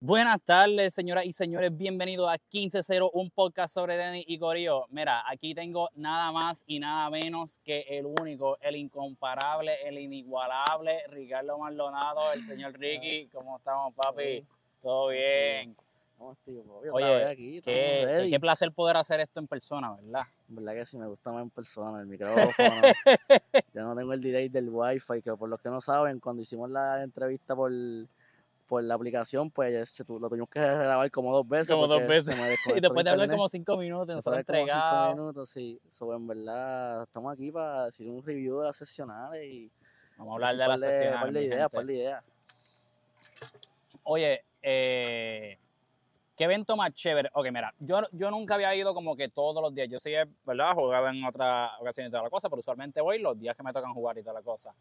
Buenas tardes, señoras y señores. Bienvenidos a 15-0, un podcast sobre Denny y Corillo. Mira, aquí tengo nada más y nada menos que el único, el incomparable, el inigualable Ricardo Maldonado, el señor Ricky. ¿Cómo estamos, papi? ¿Todo bien? Oye, qué, qué, placer poder hacer esto en persona, ¿verdad? verdad que sí me gusta más en persona, el micrófono. ya no tengo el delay del wifi, que por los que no saben, cuando hicimos la entrevista por por la aplicación, pues se, lo tuvimos que grabar como dos veces. Como dos veces. y después de hablar como cinco minutos, nosotros entregamos. Cinco minutos, sí. So, en verdad, estamos aquí para decir un review de las sesionales y. Vamos a hablar de las sesionales. Par de ideas, par de ideas. Oye, eh, ¿qué evento más chévere? Ok, mira, yo, yo nunca había ido como que todos los días. Yo sí, ¿verdad? Jugado en otras ocasiones y toda la cosa, pero usualmente voy los días que me tocan jugar y toda la cosa.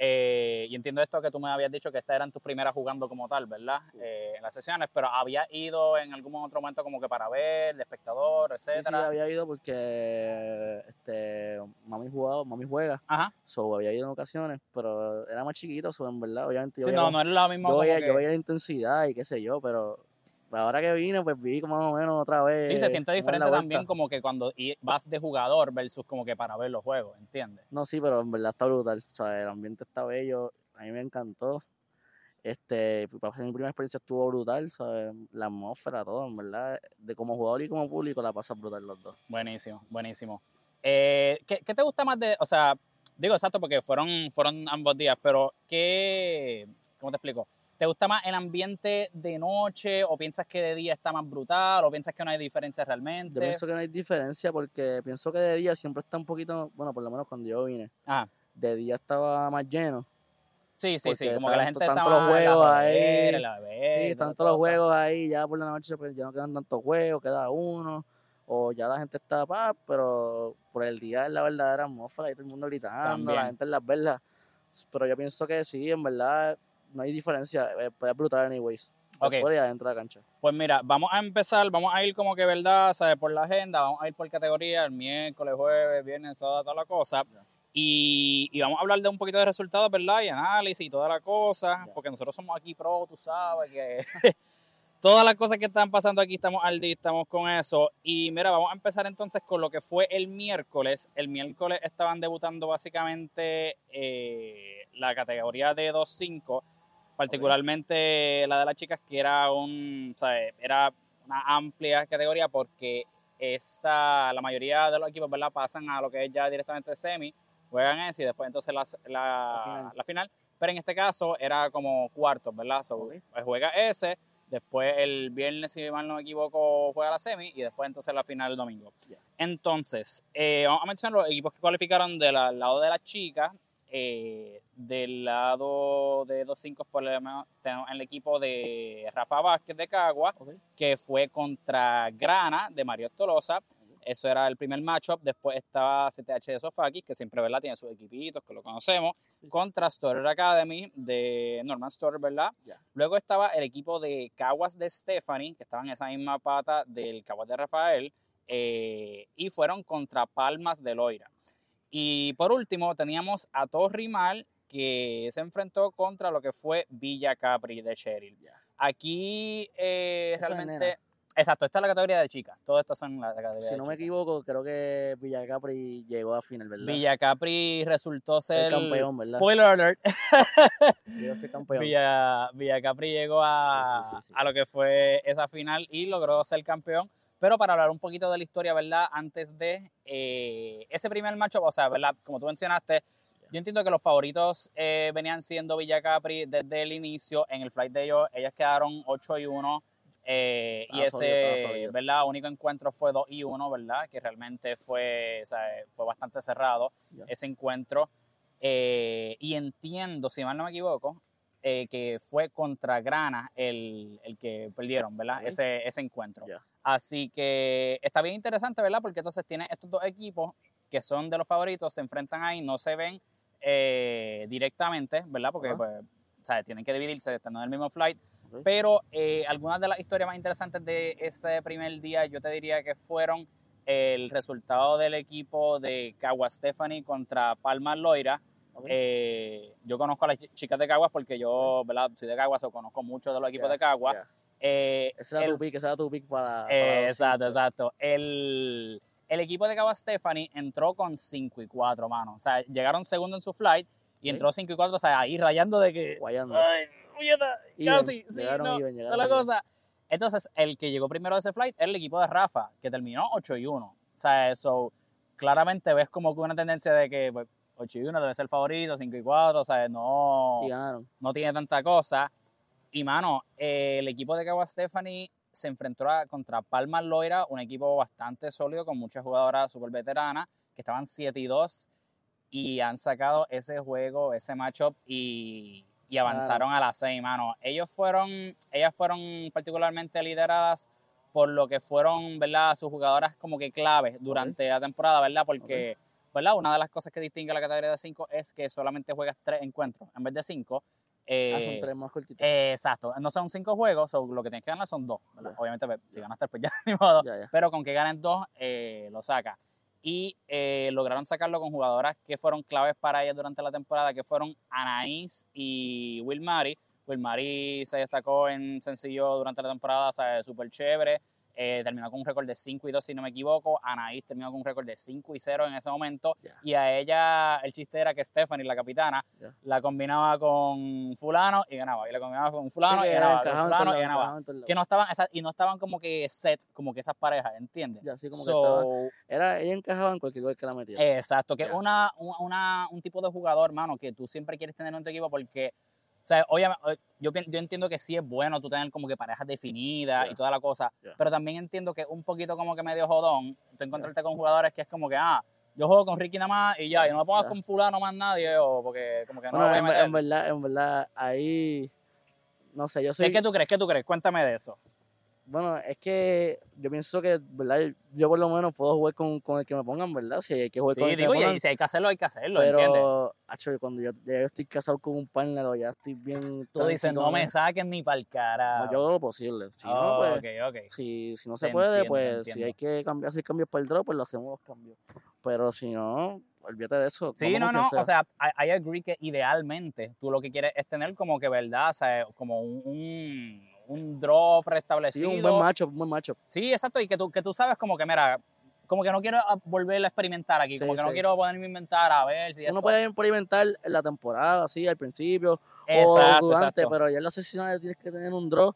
Eh, y entiendo esto que tú me habías dicho que estas eran tus primeras jugando como tal, ¿verdad? Eh, en las sesiones, pero había ido en algún otro momento como que para ver, de espectador, etcétera. Sí, sí, había ido porque este, mami jugaba, mami juega. Ajá. So, había ido en ocasiones, pero era más chiquito, so, en verdad, obviamente. Yo sí, no, no era lo mismo. Yo veía, yo veía la intensidad y qué sé yo, pero ahora que vine, pues vi como más o menos otra vez. Sí, se siente diferente también como que cuando vas de jugador versus como que para ver los juegos, ¿entiendes? No, sí, pero en verdad está brutal. O sea, el ambiente está bello, a mí me encantó. Este, para mi primera experiencia estuvo brutal, ¿sabes? La atmósfera, todo, en verdad. De como jugador y como público la pasa brutal los dos. Buenísimo, buenísimo. Eh, ¿qué, ¿qué, te gusta más de, o sea, digo exacto porque fueron, fueron ambos días, pero ¿qué, cómo te explico? ¿Te gusta más el ambiente de noche o piensas que de día está más brutal o piensas que no hay diferencia realmente? Yo pienso que no hay diferencia porque pienso que de día siempre está un poquito, bueno, por lo menos cuando yo vine, ah. de día estaba más lleno. Sí, sí, sí, como que la gente está los juegos ahí. sí, están todos los juegos ahí, ya por la noche pues ya no quedan tantos juegos, queda uno o ya la gente está paz, pero por el día es la verdadera atmósfera y todo el mundo gritando, la gente en las verlas. Pero yo pienso que sí, en verdad no hay diferencia, eh, puede brutal anyways. Okay. Fuera y adentro de la cancha. Pues mira, vamos a empezar, vamos a ir como que verdad, ¿sabes? Por la agenda, vamos a ir por categoría, el miércoles, jueves, viernes, sábado, toda la cosa. Y, y, vamos a hablar de un poquito de resultados, ¿verdad? Y análisis y toda la cosa, porque nosotros somos aquí pro, tú sabes, que todas las cosas que están pasando aquí estamos al día, estamos con eso. Y mira, vamos a empezar entonces con lo que fue el miércoles. El miércoles estaban debutando básicamente eh, la categoría de 2-5 particularmente la de las chicas, que era un, era una amplia categoría porque esta, la mayoría de los equipos ¿verdad? pasan a lo que es ya directamente semi, juegan ese y después entonces la, la, final. Pero en este caso era como cuartos, ¿verdad? pues juega ese, después el viernes, si mal no me equivoco, juega la semi y después entonces la final el domingo. Entonces, eh, vamos a mencionar los equipos que cualificaron del lado de las chicas. Eh, del lado de 2-5 tenemos el equipo de Rafa Vázquez de Cagua, que fue contra Grana de Mario Tolosa. Eso era el primer matchup. Después estaba CTH de Sofaki, que siempre ¿verdad? tiene sus equipitos, que lo conocemos, contra Storer Academy de Norman Storer, ¿verdad? Luego estaba el equipo de Caguas de Stephanie, que estaba en esa misma pata del Caguas de Rafael, eh, y fueron contra Palmas de Loira. Y por último, teníamos a Torrimal, que se enfrentó contra lo que fue Villa Capri de Cheryl. Aquí eh, realmente. Exacto, esta es la categoría de chicas. Todo esto son la categoría Si no me equivoco, creo que Villa Capri llegó a final, ¿verdad? Villa Capri resultó ser. El campeón, ¿verdad? Spoiler alert. A ser campeón. Villa, Villa Capri llegó a, a lo que fue esa final y logró ser campeón. Pero para hablar un poquito de la historia, ¿verdad? Antes de eh, ese primer macho, o sea, ¿verdad? Como tú mencionaste, yo entiendo que los favoritos eh, venían siendo Villa Capri desde el inicio. En el flight de ellos, ellas quedaron 8 y 1. Eh, y ese, ¿verdad? Único encuentro fue 2 y 1, ¿verdad? Que realmente fue, o sea, fue bastante cerrado ese encuentro. y entiendo, si mal no me equivoco, que fue contra Grana el, el que perdieron, ¿verdad? Ese, ese encuentro. Así que está bien interesante, ¿verdad? Porque entonces tiene estos dos equipos que son de los favoritos, se enfrentan ahí, no se ven eh, directamente, ¿verdad? Porque pues, tienen que dividirse, estando en el mismo flight. Pero eh, algunas de las historias más interesantes de ese primer día, yo te diría que fueron el resultado del equipo de Caguas Stephanie contra Palma Loira. Eh, yo conozco a las chicas de Caguas porque yo, ¿verdad? Soy de Caguas o conozco mucho de los equipos de Caguas. Eh, ese era el- tu pick, ese era tu pick para. para eh, exacto, cinco. exacto. El, el equipo de Cabo Stephanie entró con 5 y 4, mano. O sea, llegaron segundo en su flight y entró 5 y 4, o sea, ahí rayando de que. Guayando. Ay, puñeta, casi, sí, llegaron no, toda llegaron la even. cosa. Entonces, el que llegó primero de ese flight era el equipo de Rafa, que terminó 8 y 1. O sea, eso claramente ves como que una tendencia de que pues, 8 y 1 debe ser el favorito, 5 y 4, o sea, no no tiene tanta cosa. Y mano, eh, el equipo de Cagua Stephanie se enfrentó a- contra Palma Loira, un equipo bastante sólido con muchas jugadoras súper veteranas que estaban 7 y 2 y han sacado ese juego, ese matchup y, y avanzaron a las 6, mano. Ellos fueron, ellas fueron particularmente lideradas por lo que fueron, ¿verdad? Sus jugadoras como que claves durante la temporada, ¿verdad? Porque, ¿verdad? Una de las cosas que distingue a la categoría de 5 es que solamente juegas 3 encuentros en vez de 5. Ah, son tres más cortitos. Eh, exacto, no son cinco juegos, so, lo que tienes que ganar son dos. Ya. Obviamente, pues, si ganas tres, pues ya, ni modo. ya, ya. Pero con que ganen dos, eh, lo saca. Y eh, lograron sacarlo con jugadoras que fueron claves para ellas durante la temporada, que fueron Anaís y Wilmary. Wilmary se destacó en sencillo durante la temporada, o sea, súper chévere. Eh, terminó con un récord de 5 y 2, si no me equivoco. Anaís terminó con un récord de 5 y 0 en ese momento. Ya. Y a ella, el chiste era que Stephanie, la capitana, Ya. la combinaba con fulano y ganaba. Y la combinaba con fulano Sí, y ganaba. Con fulano y ganaba. Que no estaban, esa- y no estaban como que set, como que esas parejas, ¿entiendes? Ya, así como que estaba. So, Era, ella encajaba en cualquier lugar que la metiera. Exacto, que es Ya. una, un- una, un tipo de jugador, mano, que tú siempre quieres tener en tu equipo porque, sea, obviamente, yo, entiendo que sí es bueno tú tener como que parejas definidas y toda la cosa, pero también entiendo que un poquito como que medio jodón tú encontrarte con jugadores que es como que, ah, yo juego con Ricky nada más y ya, y no me pongas con fulano más nadie, o porque como que no Bueno, lo voy a en, en verdad, en verdad, ahí. No sé, yo soy. ¿Qué, qué tú crees? ¿Qué tú crees? Cuéntame de eso. Bueno, es que yo pienso que, ¿verdad? Yo por lo menos puedo jugar con, con el que me pongan, ¿verdad? Si hay que jugar Sí, con el que digo, me y, pongan. y si hay que hacerlo, hay que hacerlo, ¿entiendes? Pero, acho, cuando yo, ya yo estoy casado con un partner o ya estoy bien. Tú dices, no me saquen ni para el cara. no, yo hago lo posible. Si no, pues, ok, ok. si, si no se Te puede, entiendo, pues si hay que cambiar, hacer cambios para el drop, pues lo hacemos los cambios. Pero si no, olvídate de eso. Sí, no, no, o sea, I, I agree que idealmente tú lo que quieres es tener como que, ¿verdad? O sea, como un, un, un drop Sí, restablecido. un buen macho, un buen macho. Sí, exacto, y que tú, que tú sabes como que, mira, como que no quiero a- volver a experimentar aquí, Sí, como que no sí. quiero ponerme a inventar a ver si Uno esto- puede experimentar en la temporada, así, al principio, o Exacto, durante, exacto. pero ya en las sesiones tienes que tener un draw,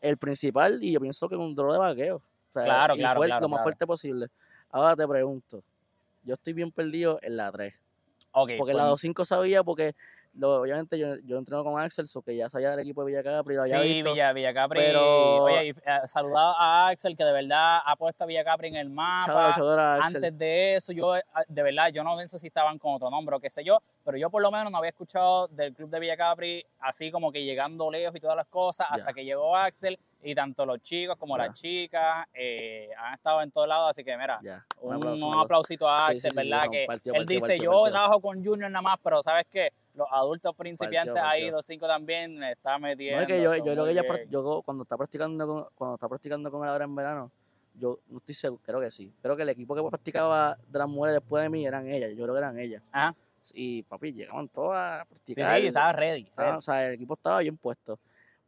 el principal, y yo pienso que un draw de vaqueo. O sea, Claro, y claro, fuerte, claro, Lo más claro. fuerte posible. Ahora te pregunto, yo estoy bien perdido en la 3. Ok, Porque pues, la 2-5 sabía, porque lo- obviamente yo, yo entreno con Axel, so que ya sabía del equipo de Villacapri, lo había Sí, visto. Villa, Villa Capri. pero- Oye, y, eh, saludado a Axel, que de verdad ha puesto a Villa Capri en el mapa. Antes de eso, yo, eh, de verdad, yo no sé si estaban con otro nombre o qué sé yo, pero yo por lo menos no había escuchado del club de Villa Capri así como que llegando lejos y todas las cosas, hasta que llegó Axel y tanto los chicos como las chicas eh, han estado en todos lados, así que mira, un, aplauso, un aplauso. aplausito a Sí, Axel, sí, sí, ¿verdad? no, que él dice, yo trabajo con Junior nada más, pero ¿sabes qué? Los adultos principiantes ahí, los cinco también, me está metiendo. No, es que yo, yo que ella, yo cuando está practicando con, cuando está practicando con él ahora en verano, yo no estoy seguro, creo que sí. Creo que el equipo que practicaba de las mujeres después de mí eran ellas, yo creo que eran ellas. Ajá. Y papi, llegaban todas a Sí, practicar. sí, estaba ready. Ah, ready. o sea, el equipo estaba bien puesto.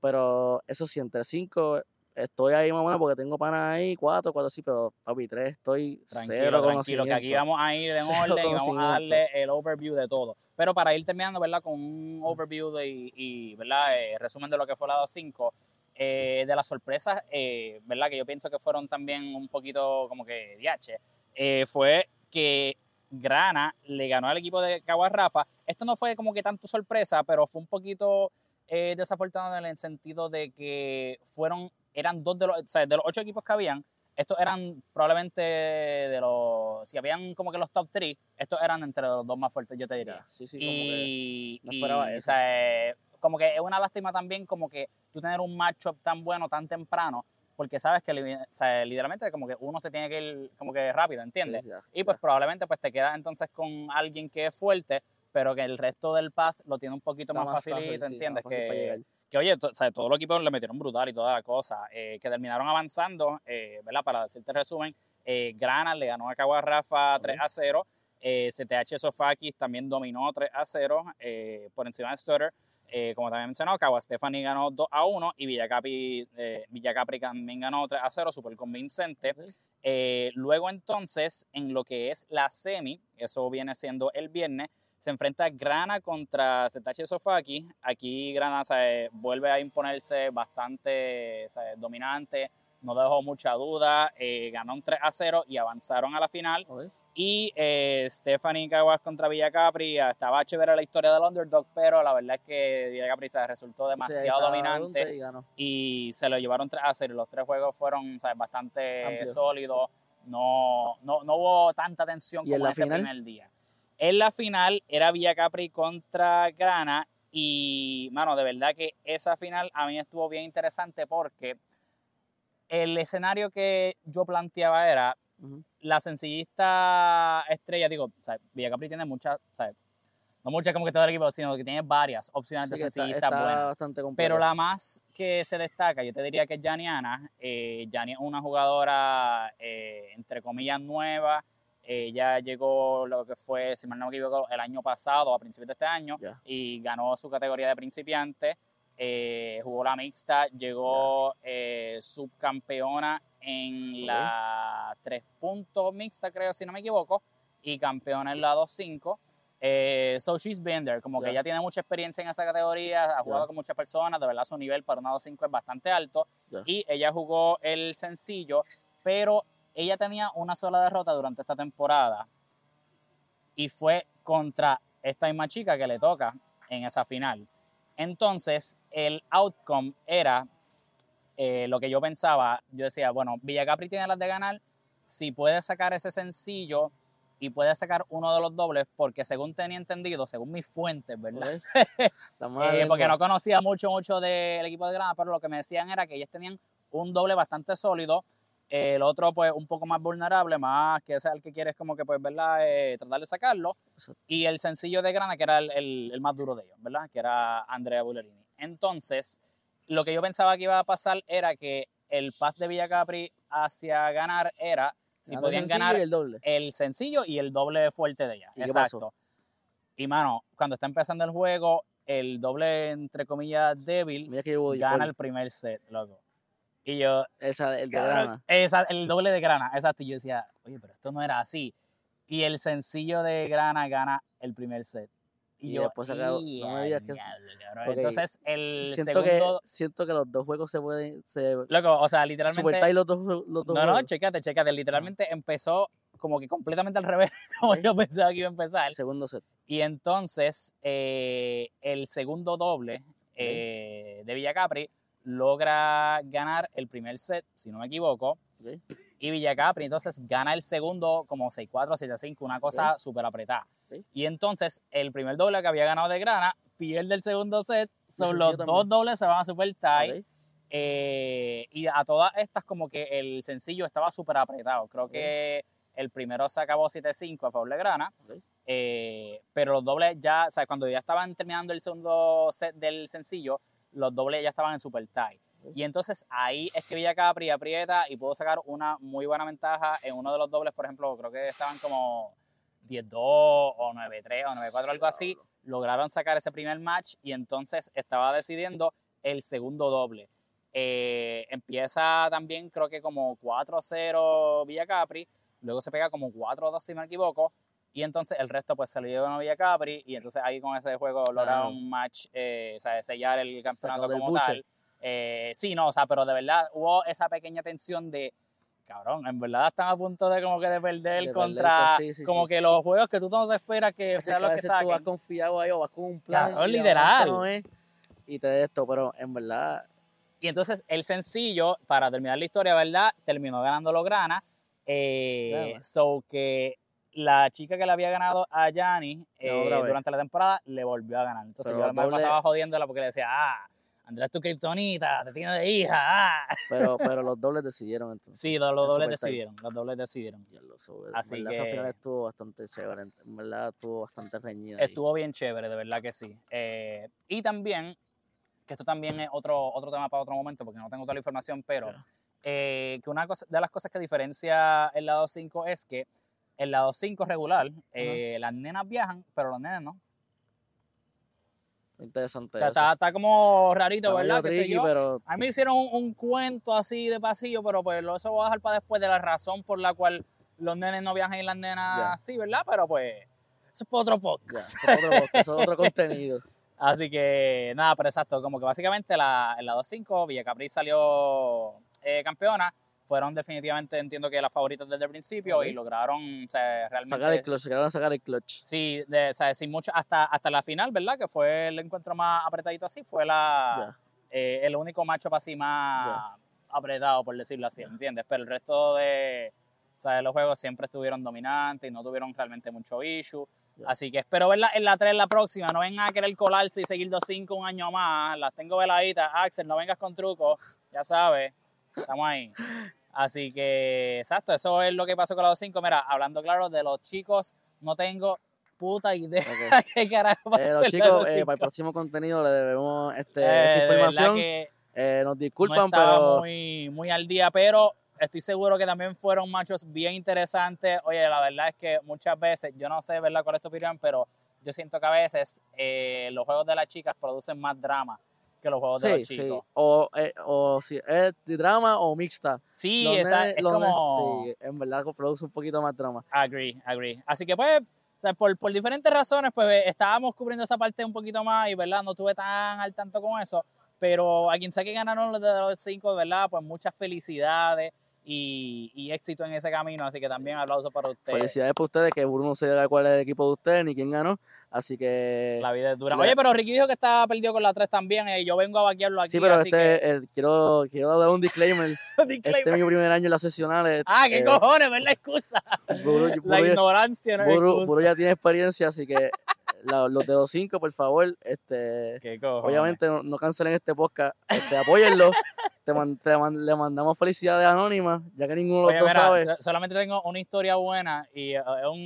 Pero eso sí, entre cinco estoy ahí más o menos porque tengo panas ahí, cuatro, cuatro sí, pero papi, tres estoy cero Tranquilo, tranquilo, que aquí vamos a ir en Cero orden y vamos a darle el overview de todo. Pero para ir terminando, ¿verdad? Con un overview de, y, y, ¿verdad? Eh, resumen de lo que fue la 2.5, eh, de las sorpresas, eh, ¿verdad? Que yo pienso que fueron también un poquito como que diache, eh, fue que Grana le ganó al equipo de Caguas Rafa. Esto no fue como que tanto sorpresa, pero fue un poquito eh, desafortunado en el sentido de que fueron, eran dos de los, o sea, de los ocho equipos que habían, estos eran probablemente de los, si habían como que los top 3, estos eran entre los dos más fuertes, yo te diría. Sí, sí, como que y, no y, esperaba o eso. sea, eh, como que es una lástima también como que tú tener un matchup tan bueno tan temprano, porque sabes que li- o sea, literalmente como que uno se tiene que ir como que rápido, ¿entiendes? sí, ya, Y pues ya. probablemente pues te quedas entonces con alguien que es fuerte, pero que el resto del path lo tiene un poquito Está más, facilito, fácil, sí, ¿entiendes? más fácil para que, que oye, o sea, todos los equipos le metieron brutal y toda la cosa, eh, que terminaron avanzando, eh, ¿verdad? Para decirte el resumen, eh, Grana le ganó a Caguas Rafa 3 a 0, eh, CTH Sofakis también dominó 3 a 0 eh, por encima de Stutter. eh, como también mencionado, Cagua Stephanie ganó 2 a 1 y Villacapri, eh, Villacapri también ganó 3 a 0, súper convincente. Luego entonces, en lo que es la semi, eso viene siendo el viernes, se enfrenta Grana contra Setachi Sofaki. Aquí Grana vuelve a imponerse bastante dominante, no dejó mucha duda, ganó un 3 a 0 y avanzaron a la final. Y eh, Stephanie Caguas contra Villa Capri, ah, estaba chévere la historia del underdog, pero la verdad es que Villa Capri se resultó demasiado dominante y, se lo llevaron a hacer. Los tres juegos fueron bastante sólidos, no, no, no, hubo tanta tensión como en ese primer día. En la final era Villa Capri contra Grana y, mano, de verdad que esa final a mí estuvo bien interesante porque el escenario que yo planteaba era la sencillista estrella, digo, sea, Villa Capri tiene muchas, no muchas como que todo el equipo, sino que tiene varias opciones de sencillistas buenas. Pero la más que se destaca, yo te diría que es Janiana. Eh, es una jugadora, eh, entre comillas, nueva. Ella llegó lo que fue, si mal no me equivoco, el año pasado, a principios de este año, y ganó su categoría de principiante. Eh, jugó la mixta, llegó eh, subcampeona en la 3 puntos mixta, creo, si no me equivoco, y campeona en la 2-5. Eh, so she's been there, como que ella tiene mucha experiencia en esa categoría, ha jugado con muchas personas, de verdad su nivel para una 2-5 es bastante alto. Y ella jugó el sencillo, pero ella tenía una sola derrota durante esta temporada y fue contra esta misma chica que le toca en esa final. Entonces, el outcome era eh, lo que yo pensaba, yo decía, bueno, Villacapri tiene las de ganar, si puede sacar ese sencillo y puede sacar uno de los dobles, porque según tenía entendido, según mis fuentes, ¿verdad? eh, porque no conocía mucho, mucho del equipo de Granada, pero lo que me decían era que ellos tenían un doble bastante sólido, el otro pues un poco más vulnerable, más que ese es el que quieres como que pues, ¿verdad? Eh, tratar de sacarlo, y el sencillo de Granada, que era el, el, más duro de ellos, ¿verdad? Que era Andrea Bullerini. Entonces, lo que yo pensaba que iba a pasar era que el pass de Villa Capri hacia ganar era si podían ganar el, doble. el sencillo y el doble fuerte de ella. Exacto. Y mano, cuando está empezando el juego, el doble entre comillas débil gana el primer set, loco. Y yo. Esa, el de grana. Esa, el doble de grana, exacto. Y yo decía, oye, pero esto no era así. Y el sencillo de grana gana el primer set. Y, yo, después no me digas que Entonces, el siento Que, siento que los dos juegos se pueden. Se, Loco, o sea, literalmente. los dos, los dos no, no, chécate, chécate. Literalmente empezó como que completamente al revés, como yo pensaba que iba a empezar. Segundo set. Y entonces, eh, el segundo doble eh, de Villa Capri logra ganar el primer set, si no me equivoco. Y Villa Capri entonces gana el segundo como 6-4, 7-5, una cosa súper apretada. Y entonces el primer doble que había ganado de Grana pierde el segundo set, son los dos dobles se van a super tie. Eh, y a todas estas como que el sencillo estaba súper apretado. Creo que el primero se acabó 7-5 a favor de Grana. Eh, pero los dobles ya, o sea, cuando ya estaban terminando el segundo set del sencillo, los dobles ya estaban en super tie. Y entonces ahí es que Villa Capri aprieta y pudo sacar una muy buena ventaja en uno de los dobles, por ejemplo, creo que estaban como 10-2 o 9-3 o 9-4, algo así, lograron sacar ese primer match y entonces estaba decidiendo el segundo doble. Eh, empieza también creo que como 4-0 Villa Capri, luego se pega como 4-2 si me equivoco, y entonces el resto pues se lo llevan a Villa Capri y entonces ahí con ese juego lograron un match, eh, o sea, sellar el campeonato como tal. Eh, sí, no, o sea, pero de verdad hubo esa pequeña tensión de cabrón, en verdad están a punto de como que de perder contra pues, como que los juegos que tú no te esperas que sea lo que saquen. Tú vas confiado ahí o vas con un plan. Claro, literal. y te de esto, pero en verdad. Y entonces el sencillo, para terminar la historia, ¿verdad? Terminó ganando los Grana. Eh, so que la chica que le había ganado a Yanni eh, durante la temporada le volvió a ganar. Entonces yo me pasaba jodiéndola porque le decía, ah, Andrés tu kriptonita, te tiene de hija. Ah. Pero, pero los dobles decidieron entonces. Sí, los, dobles decidieron, los dobles decidieron. Así que... Esa final estuvo bastante chévere, en verdad estuvo bastante reñida. Estuvo bien chévere, de verdad que sí. Eh, y también, que esto también es otro, otro tema para otro momento, porque no tengo toda la información, pero eh, que una cosa, de las cosas que diferencia el lado 5 es que el lado 5 regular, eh, las nenas viajan, pero los nenes no. Interesante. Está, está, como rarito, ¿verdad? Yo. Pero... A mí me hicieron un, cuento así de pasillo, pero pues eso voy a dejar para después de la razón por la cual los nenes no viajan y las nenas así, ¿verdad? Pero pues eso es para otro podcast. eso es otro, eso es otro contenido. Así que nada, pero exacto, como que básicamente la, en la 2-5 Villa Capri salió eh, campeona fueron definitivamente, entiendo que las favoritas desde el principio y lograron o sea, realmente... Sacar el clutch, lograron sacar el clutch. Sí, de, o sea, sin mucho, hasta, hasta la final, ¿verdad? Que fue el encuentro más apretadito así, fue la, eh, el único macho así más apretado, por decirlo así, ¿entiendes? Pero el resto de, o sea, de los juegos siempre estuvieron dominantes y no tuvieron realmente mucho issue. Así que espero verla en la 3 la próxima. No vengan a querer colarse y seguir 2-5 un año más. Las tengo veladitas. Axel, no vengas con trucos. Ya sabes. Estamos ahí. Así que, exacto, eso es lo que pasó con los cinco. Mira, hablando claro de los chicos, no tengo puta idea qué carajo pasó. Eh, los chicos, eh, para el próximo contenido le debemos este, esta eh, información. Eh, nos disculpan, no pero. Muy, muy al día, pero estoy seguro que también fueron machos bien interesantes. Oye, la verdad es que muchas veces, yo no sé, ¿verdad?, cuál es tu opinión, pero yo siento que a veces los juegos de las chicas producen más drama que los juegos de los chicos. Sí. O, eh, o si es de drama o mixta. Sí, esa, es como... sí, en verdad produce un poquito más drama. Agree, agree. Así que pues, o sea, por, por, diferentes razones, pues estábamos cubriendo esa parte un poquito más y, ¿verdad? No estuve tan al tanto con eso. Pero a quien sea que ganaron los de los cinco, ¿verdad? Pues muchas felicidades y, éxito en ese camino. Así que también aplauso para ustedes. Felicidades para ustedes, que Bruno no sé cuál es el equipo de ustedes ni quién ganó. Así que. La vida es dura. Oye, pero Ricky dijo que estaba perdido con la 3 también. y yo vengo a vaquearlo aquí. Sí, pero este, eh, quiero, quiero dar un disclaimer. disclaimer. Este es mi primer año en las sesionales. Ah, qué eh, cojones, ¿verdad? Excusa. la ignorancia, ¿no? Buru, ya tiene experiencia, así que los de 2.5, por favor, este, obviamente no, cancelen este podcast, este, apóyenlo. te, le mandamos felicidades anónimas, ya que ninguno de los sabe. Solamente tengo una historia buena y uh,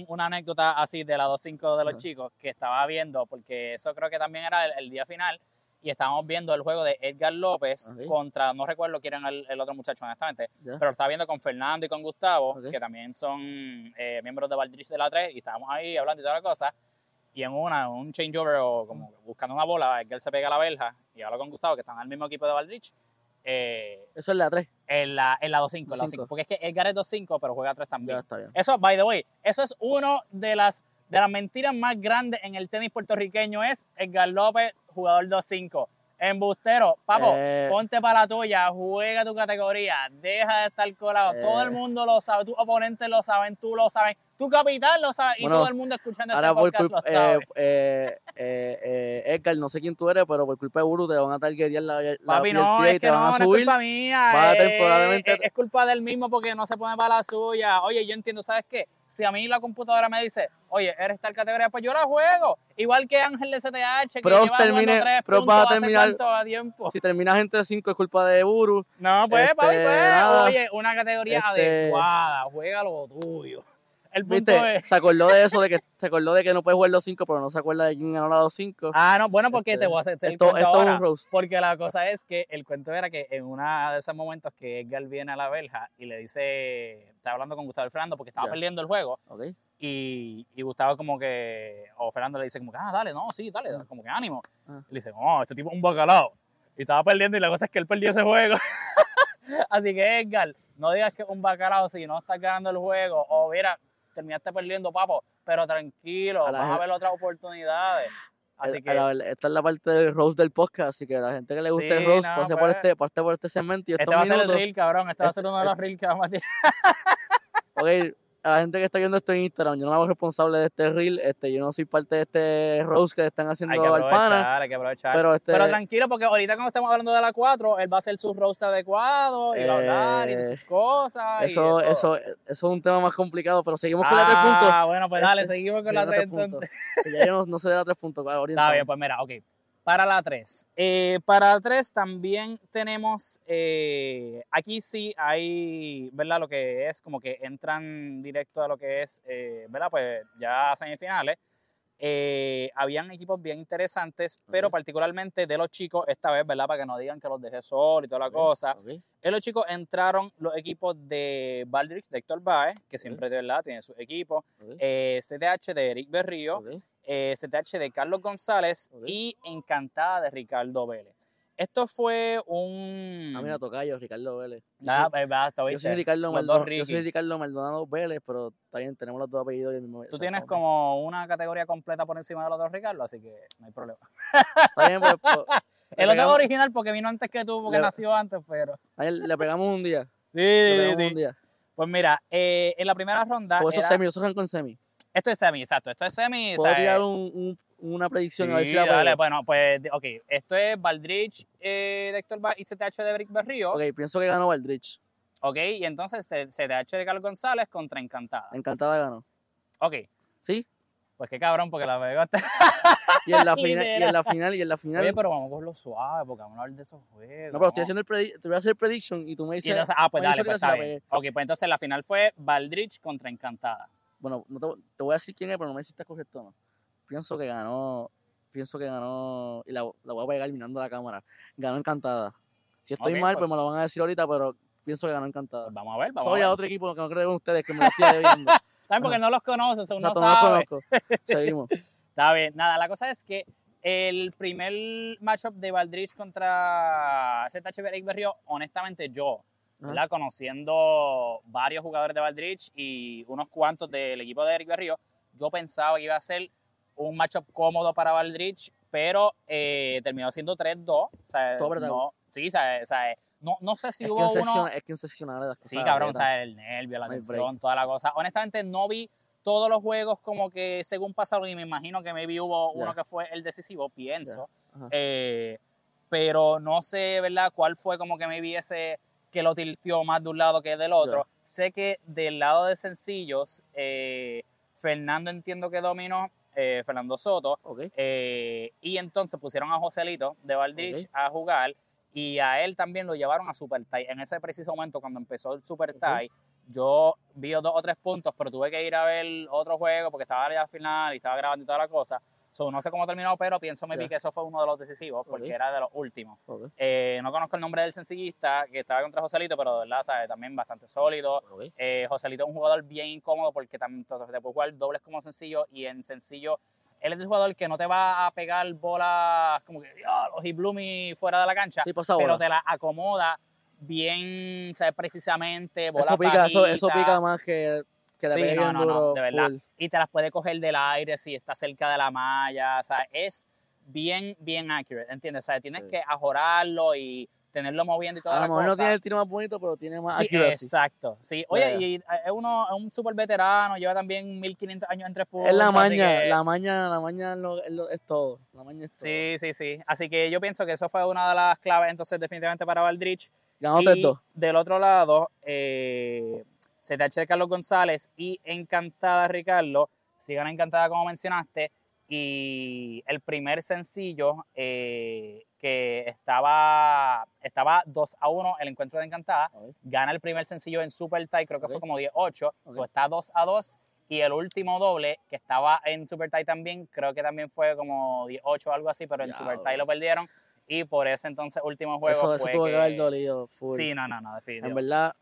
una anécdota así de la 2.5 de los chicos que estaba viendo, porque eso creo que también era el, día final y estábamos viendo el juego de Edgar López contra, no recuerdo quién era el, otro muchacho honestamente, pero estaba viendo con Fernando y con Gustavo, que también son eh, miembros de Valdrich de la 3 y estábamos ahí hablando y toda la cosa y en una, un changeover o como buscando una bola, él se pega a la verja y habla con Gustavo, que están el mismo equipo de Valdrich. Eh, Eso es la 3. En la, en la 2-5, la 5. Porque es que Edgar es 2-5, pero juega 3 también. Ya está bien. Eso, by the way, eso es uno de las, de las mentiras más grandes en el tenis puertorriqueño, es Edgar López, jugador 2-5. Embustero, papo, eh, ponte para la tuya, juega tu categoría, deja de estar colado. Todo el eh. mundo lo sabe, tus oponentes lo saben, tú lo sabes, tu capital lo sabe y todo el mundo escuchando este podcast lo sabe. Eh, eh, eh, Edgar, no sé quién tú eres, pero por culpa de Uru te van a targetear la, la Papi, no, es que no, no es culpa mía. Es, es, culpa del mismo porque no se pone para la suya. Oye, yo entiendo, ¿sabes qué? Si a mí la computadora me dice, oye, eres tal categoría, pues yo la juego. Igual que Ángel de CTH, que lleva termine, tres puntos a terminar, a tiempo. Si terminas entre 5 es culpa de Uru. No, pues, este, papi, pues. Oye, una categoría este, adecuada, juega lo tuyo. El punto es... Se acordó de eso, de que se acordó de que no puede jugar los 5, pero no se acuerda de quién ganó la 2-5. Ah, no, bueno, porque te voy a hacer el esto, cuento ahora, Porque la cosa es que el cuento era que en uno de esos momentos que Edgar viene a la verja y le dice, está hablando con Gustavo Fernando porque estaba perdiendo el juego. Okay. Y, y, Gustavo como que, o Fernando le dice como que, ah, dale, no, sí, dale, ah. como que ánimo. Ah. Y le dice, oh, este tipo es un bacalao. Y estaba perdiendo y la cosa es que él perdió ese juego. Así que Edgar, no digas que es un bacalao si no estás ganando el juego. O mira, terminaste perdiendo, papo, pero tranquilo, vas a ver otras oportunidades. Así que... esta es la parte del roast del podcast, así que la gente que le guste el roast, pase, por pues. este, pase por este segmento. Y este va a ser el reel, cabrón. Este va a ser uno de los reels que vamos a tirar. ok, a la gente que está viendo esto en Instagram, yo no me hago responsable de este reel, este, yo no soy parte de este roast que están haciendo al pana. Hay que aprovechar. Pero, este, pero tranquilo, porque ahorita cuando estamos hablando de la 4, él va a hacer su roast adecuado y va a hablar y de sus eh, cosas. Eso, y eso, eso es un tema más complicado, pero seguimos con la 3 puntos. Ah, bueno, pues dale, este, seguimos con la 3 entonces. ya yo no, no sé de la 3 puntos. Está bien, pues mira, ok. Para la 3. Eh, para la 3 también tenemos, eh, aquí sí hay, ¿verdad? Lo que es como que entran directo a lo que es, eh, ¿verdad? Pues ya semifinales. Eh, habían equipos bien interesantes, pero particularmente de los chicos, esta vez, ¿verdad? Para que no digan que los dejé sol y toda la cosa. En los chicos entraron los equipos de Baldrix, de Héctor Baez, que siempre verdad tiene su equipo, CDH de Eric Berrío, eh, CTH de Carlos González Ok. y Encantada de Ricardo Vélez. Esto fue un... A mí me toca yo, Ricardo Vélez. Yo soy- pues, basta, Yo ¿viste? soy Ricardo Los dos Maldonado. Yo soy. Ricardo Maldonado Vélez, pero bien, tenemos los dos apellidos y el mismo. Tú tienes como una categoría completa por encima del otro Ricardo, así que no hay problema. bien, pues, pues, El otro pegamos- original porque vino antes que tú, porque Le- nació antes, pero... él le pegamos un día. Sí, Le sí, pegamos sí. un día. Pues mira, eh, en la primera ronda... Por eso era- semi, esos son con semi. Esto es semi, exacto. Esto es semi. Puedo tirar eh, un, un- una predicción a sí, ver si la dale, pego. bueno, pues, ok. Esto es Valdrich eh, de Héctor Ba- y CTH de Brick Berrío. Ok, pienso que ganó Valdrich. ok, y entonces CTH de Carlos González contra Encantada. Encantada ganó. Ok, ¿Sí? pues qué cabrón, porque la pegaste. Y en la final, y en la final, y en la final. Oye, pero vamos a cogerlo suave, porque vamos a hablar de esos juegos. no, pero estoy haciendo el predi- te voy a hacer prediction y tú me Y dices. entonces, ah, pues dale, pues está bien. Ok, pues entonces la final fue Valdrich contra Encantada. Bueno, no te, te voy a decir quién es, pero no me si está correcto o no. Pienso que ganó. Pienso que ganó. Y la, la voy a pegar mirando a la cámara. Ganó Encantada. Si estoy Ok, mal, pues- pues me lo van a decir ahorita, pero pienso que ganó Encantada. Pues vamos a ver, vamos Soy a a ver. otro equipo que no creo en ustedes, que me lo estoy debiendo. ¿Saben? Porque no los conoces, uno Exacto, no los conozco. Seguimos. Está bien, nada, la cosa es que el primer matchup de Valdrich contra ZH Eric Berrío, honestamente yo, ¿verdad? Conociendo varios jugadores de Valdrich y unos cuantos del equipo de Eric Berrío, yo pensaba que iba a ser un matchup cómodo para Valdrich, pero eh, terminó siendo 3-2. O sea, Todo no, sí, o sea, o sea, no, no sé si es, hubo uno... es que en seccionales las Sí, cabrón, o sea, el nervio, la tensión, toda la cosa. Honestamente, no vi todos los juegos como que según pasaron y me imagino que maybe hubo uno que fue el decisivo, pienso. Eh, pero no sé, ¿verdad? ¿Cuál fue como que maybe ese que lo tilteó más de un lado que del otro? Sé que del lado de sencillos, eh, Fernando entiendo que dominó, eh, Fernando Soto, eh, y entonces pusieron a Joselito de Valdrich a jugar y a él también lo llevaron a Super Tie. En ese preciso momento, cuando empezó el Super. Tie, yo vi dos o tres puntos, pero tuve que ir a ver otro juego porque estaba ya al final y estaba grabando y toda la cosa. So, no sé cómo terminó, pero pienso maybe Ya. que eso fue uno de los decisivos porque Ok. era de los últimos. Ok. Eh, no conozco el nombre del sencillista que estaba contra Joselito, pero de verdad, ¿sabes? también bastante sólido. ok. Eh, Joselito es un jugador bien incómodo porque tanto te puede jugar dobles como sencillo y en sencillo él es el jugador que no te va a pegar bolas como que diablos y Bloomy fuera de la cancha, Sí, pero te la acomoda bien, ¿sabes? precisamente, bolas Eso pica, eso, eso pica más que, que Sí, peguen no, no, no, de verdad. y te las puede coger del aire si está cerca de la malla, o sea, es bien, bien accurate, ¿entiendes? O sea, tienes Sí. que ajorarlo y tenerlo moviendo y toda A lo mejor no tiene el tiro más bonito, pero tiene más Sí, accuracy. exacto. Sí. Ya, Oye, y eh, es uno es un súper veterano, lleva también 1500 años en tres puntos. Es la maña, que- la maña, la maña es, lo- es lo- es todo. La maña es todo. Sí, sí, sí. Así que yo pienso que eso fue una de las claves entonces definitivamente para Valdrich. Ganó y 3-2. del otro lado, eh, CTH de Carlos González y Encantada Ricardo. Sigan Encantada como mencionaste. Y el primer sencillo eh, que estaba, estaba 2 a 1 el encuentro de Encantada. Gana el primer sencillo en Super Tie, creo que fue Ok. como 10-8, Ok. so está 2 a 2. Y el último doble, que estaba en Super Tie también, creo que también fue como 18 o algo así, pero en Super Diablo. Tie lo perdieron. Y por ese entonces último juego Eso, eso fue tuvo que, haber dolido full. Sí, no, no, no, en definitivo. verdad,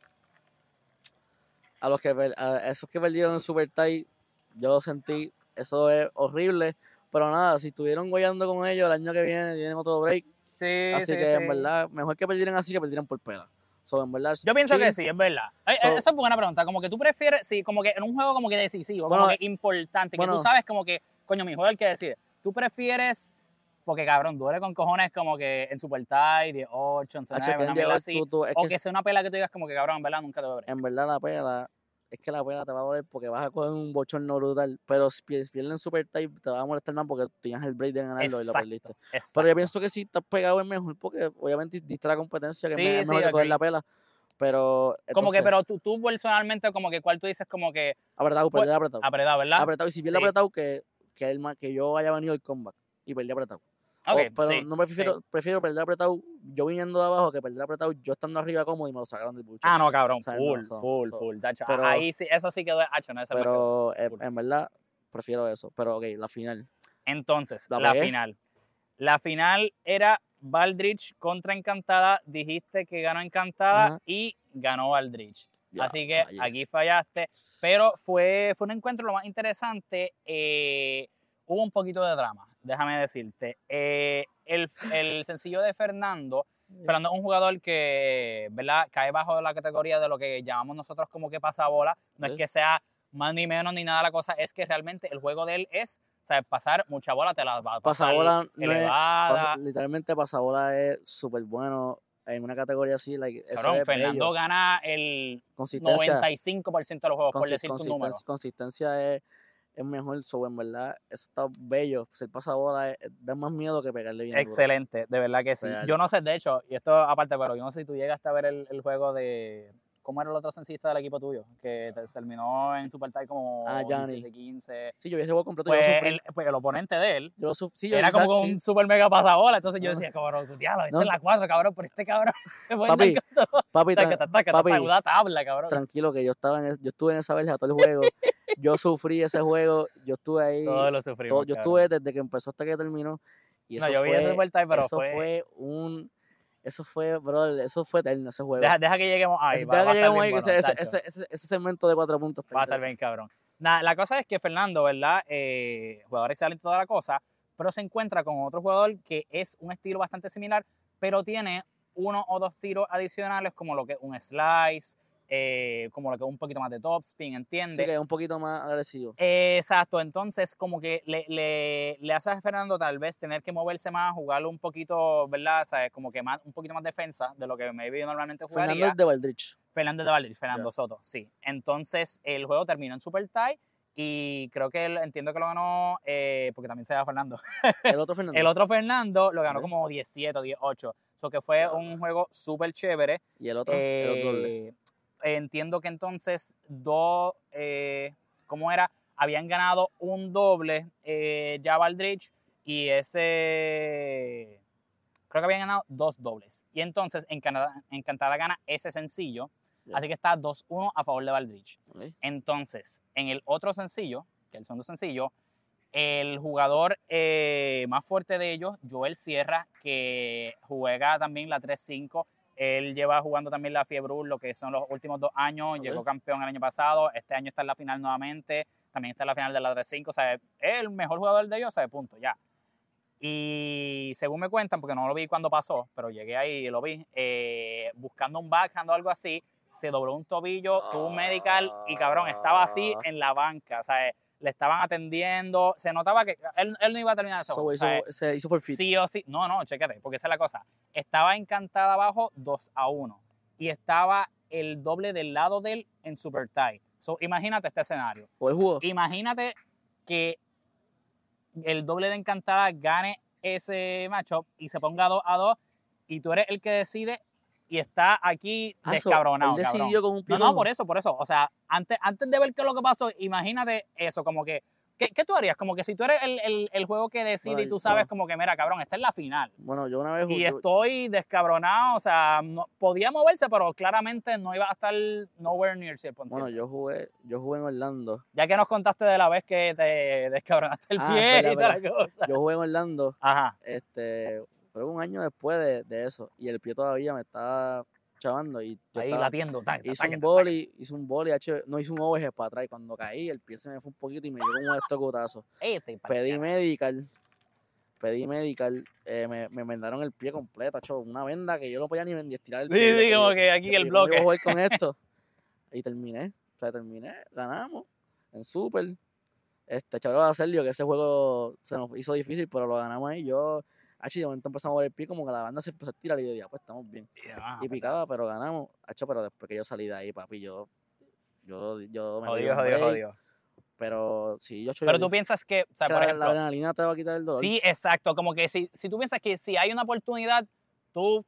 a los que a esos que perdieron en Super Tie, yo lo sentí, eso es horrible. Pero nada, si estuvieron goyando con ellos, el año que viene tienen otro break. Sí, así sí, que sí. en verdad, mejor que perdieran así que perdieran por pela. So, en verdad, Yo pienso que sí, es verdad. So- Eso es buena pregunta. Como que tú prefieres, sí, como que en un juego como que decisivo, como que importante, que bueno. tú sabes como que, coño, mi juego es el que decide. Tú prefieres, porque cabrón, duele con cojones como que en Super Tie, 18, 11, Hacho, 9, que una llegado- así. tú- tú- es o que que sea una pela que tú digas como que cabrón, en verdad nunca te ver. en verdad la pela, es que la pela te va a doler porque vas a coger un bochorno brutal. Pero si pier- si pierden Super Tie, te va a molestar más porque tenías el break de ganarlo y lo Exacto, perdiste. Exacto. Pero yo pienso que si estás pegado es mejor porque obviamente diste la competencia que Sí, es sí, mejor que coger la pela. Pero. como que, entonces, pero tú, tú personalmente, como que, ¿cuál tú dices como que Apretado, perdí apretado. apretado, verdad? Apretado. Y si pierde Sí. apretado, que, que, el, que yo haya venido el comeback y perdí apretado. O- Ok, pero sí, no me prefiero, prefiero perder apretado yo viniendo de abajo que perder apretado yo estando arriba cómodo y me lo sacaron del bucho. Ah, no, cabrón, full, no, so- full, so- full, tacho. pero- Ahí sí, eso sí quedó hacho, no pero full. en verdad prefiero eso. Pero ok, la final. Entonces, ¿La final. La final era Valdrich contra Encantada. Dijiste que ganó Encantada Ajá. y ganó Valdrich. Ya, Así que fallé. aquí fallaste. Pero fue, fue un encuentro lo más interesante. eh, hubo un poquito de drama, déjame decirte. Eh, el, el sencillo de Fernando, Fernando es un jugador que, ¿verdad? Cae bajo la categoría de lo que llamamos nosotros como que pasa bola. No es que sea más ni menos ni nada la cosa, es que realmente el juego de él es. Pasar mucha bola, te la va a pasar Pasabola no es- elevada. Pasa- literalmente Pasabola es súper bueno en una categoría así. Like, eso Cabrón, es Fernando bello. gana el Consistencia, 95% de los juegos, por decir tu número. consistencia es, es mejor. So, en verdad, eso está bello. Ser pasabola es- da más miedo que pegarle bien. duro. Excelente, de verdad que sí. Real. Yo no sé, de hecho, y esto aparte, pero yo no sé si tú llegaste a ver el, el juego de. ¿Cómo era el otro sencillista del equipo tuyo? Que te- terminó en Super Tie como Ah, Gianni. 17, 15. Sí, yo vi ese juego completo. yo Pues sufrí. el, pues el oponente de él yo sí, yo era como sí. un super mega pasabola. Entonces yo Ah. decía, cabrón, diablo, esta No es la sé. 4, cabrón, pero este cabrón. se Papi. Papi, Taca, taca, taca, papi, tabla, cabrón. tranquilo que yo estaba en yo estuve en esa verja todo el juego. yo sufrí ese juego. Yo estuve ahí. Todo lo sufrimos. todo- yo estuve desde que empezó hasta que terminó. Y No, eso yo vi fue, ese Super Tie, pero eso fue. fue un. Eso fue, bro, eso fue eterno ese juego. Deja, deja que lleguemos ahí. Eso- va- deja va que lleguemos ahí, bueno, ese, ese, tacho. ese, ese- ese segmento de cuatro puntos. Va a estar bien, cabrón. Nada, la cosa es que Fernando, ¿verdad? Eh, jugador excelente toda la cosa, pero se encuentra con otro jugador que es un estilo bastante similar, pero tiene uno o dos tiros adicionales, como lo que es un slice, eh, como lo que es un poquito más de topspin, Sí, ¿entiendes? que es un poquito más agresivo. Eh, Exacto, entonces como que le, le, le hace a Fernando tal vez tener que moverse más, jugarlo un poquito, ¿verdad? ¿Sabes? Como que más, un poquito más defensa de lo que maybe normalmente jugaría. Fernando de Valdrich. Fernando de Valer, Fernando Soto, sí. Entonces el juego terminó en super tie y creo que él, entiendo que lo ganó, eh, porque también se llama Fernando. El otro Fernando. El otro Fernando lo ganó como 17 o 18. So que fue un juego súper chévere. y el otro, el otro doble. Eh, entiendo que entonces dos, eh, ¿cómo era? Habían ganado un doble eh, ya Valdrich y ese, creo que habían ganado dos dobles. Y entonces Encantada, Encantada gana ese sencillo, así que está 2-1 a favor de Valdrich. Entonces, en el otro sencillo, que es el segundo sencillo, el jugador eh, más fuerte de ellos, Joel Sierra, que juega también la 3-5. Él lleva jugando también la Fiebre lo que son los últimos dos años. Ok. Llegó campeón el año pasado. Este año está en la final nuevamente. También está en la final de la 3-5. O sea, es el mejor jugador de ellos, o sea, punto, ya. Y según me cuentan, porque no lo vi cuando pasó, pero llegué ahí y lo vi, eh, buscando un backhand o algo así, se dobló un tobillo, tuvo un medical y cabrón, estaba así Ah. en la banca, o sea, le estaban atendiendo, se notaba que él, él no iba a terminar ese So, o sea, se hizo forfeit. sí o sí, no, no, chécate, porque esa es la cosa, estaba encantada abajo 2 a 1 y estaba el doble del lado de él en super tie. So, imagínate este escenario. O el. Imagínate que el doble de Encantada gane ese matchup y se ponga 2 a 2 y tú eres el que decide y está aquí Ah, descabronado. él cabrón. decidió con un pie No, no, por eso, por eso. O sea, antes, antes de ver qué es lo que pasó, imagínate eso, como que, ¿qué, qué tú harías? Como que si tú eres el, el- el juego que decide Bueno, y tú sabes como que, mira, cabrón, esta es la final. Bueno, yo una vez Y jugué. estoy descabronado, o sea, no- podía moverse, pero claramente no iba a estar nowhere near 100%. Bueno, yo jugué, yo jugué en Orlando. Ya que nos contaste de la vez que te descabronaste el Ah, pie espera, y toda la cosa. Yo jugué en Orlando, Ajá. este, creo que un año después de, de eso. Y el pie todavía me estaba chavando. Y yo Ahí estaba- latiendo. tac, tac, hice tac, un boli, hice un boli, no hice un overhead para atrás. Y cuando caí, el pie se me fue un poquito y me dio un electrocutazo. tac. Este, Pedí medical, pedí medical, eh, me, me vendaron el pie completo, hecho una venda que yo no podía ni, ni estirar el Sí, pie. sí, yo- como que aquí el bloque. jugar con esto. Y terminé, o sea, terminé, ganamos en Super. Este, chaval a Sergio, que ese juego se nos hizo difícil, pero lo ganamos ahí. Yo, Hachi, de momento empezamos a ver el pie, como que la banda se empezó a tirar y yo, ya, pues estamos bien. Ah, Y picaba, pero ganamos. Hacho, pero después que yo salí de ahí, papi, yo. Yo, yo me Jodido, jodido, jodido. Pero sí, yo Pero tú piensas que, o sea, que por la, la ejemplo, adrenalina te va a quitar el dolor. sí, exacto, como que si, si tú piensas que si hay una oportunidad, tú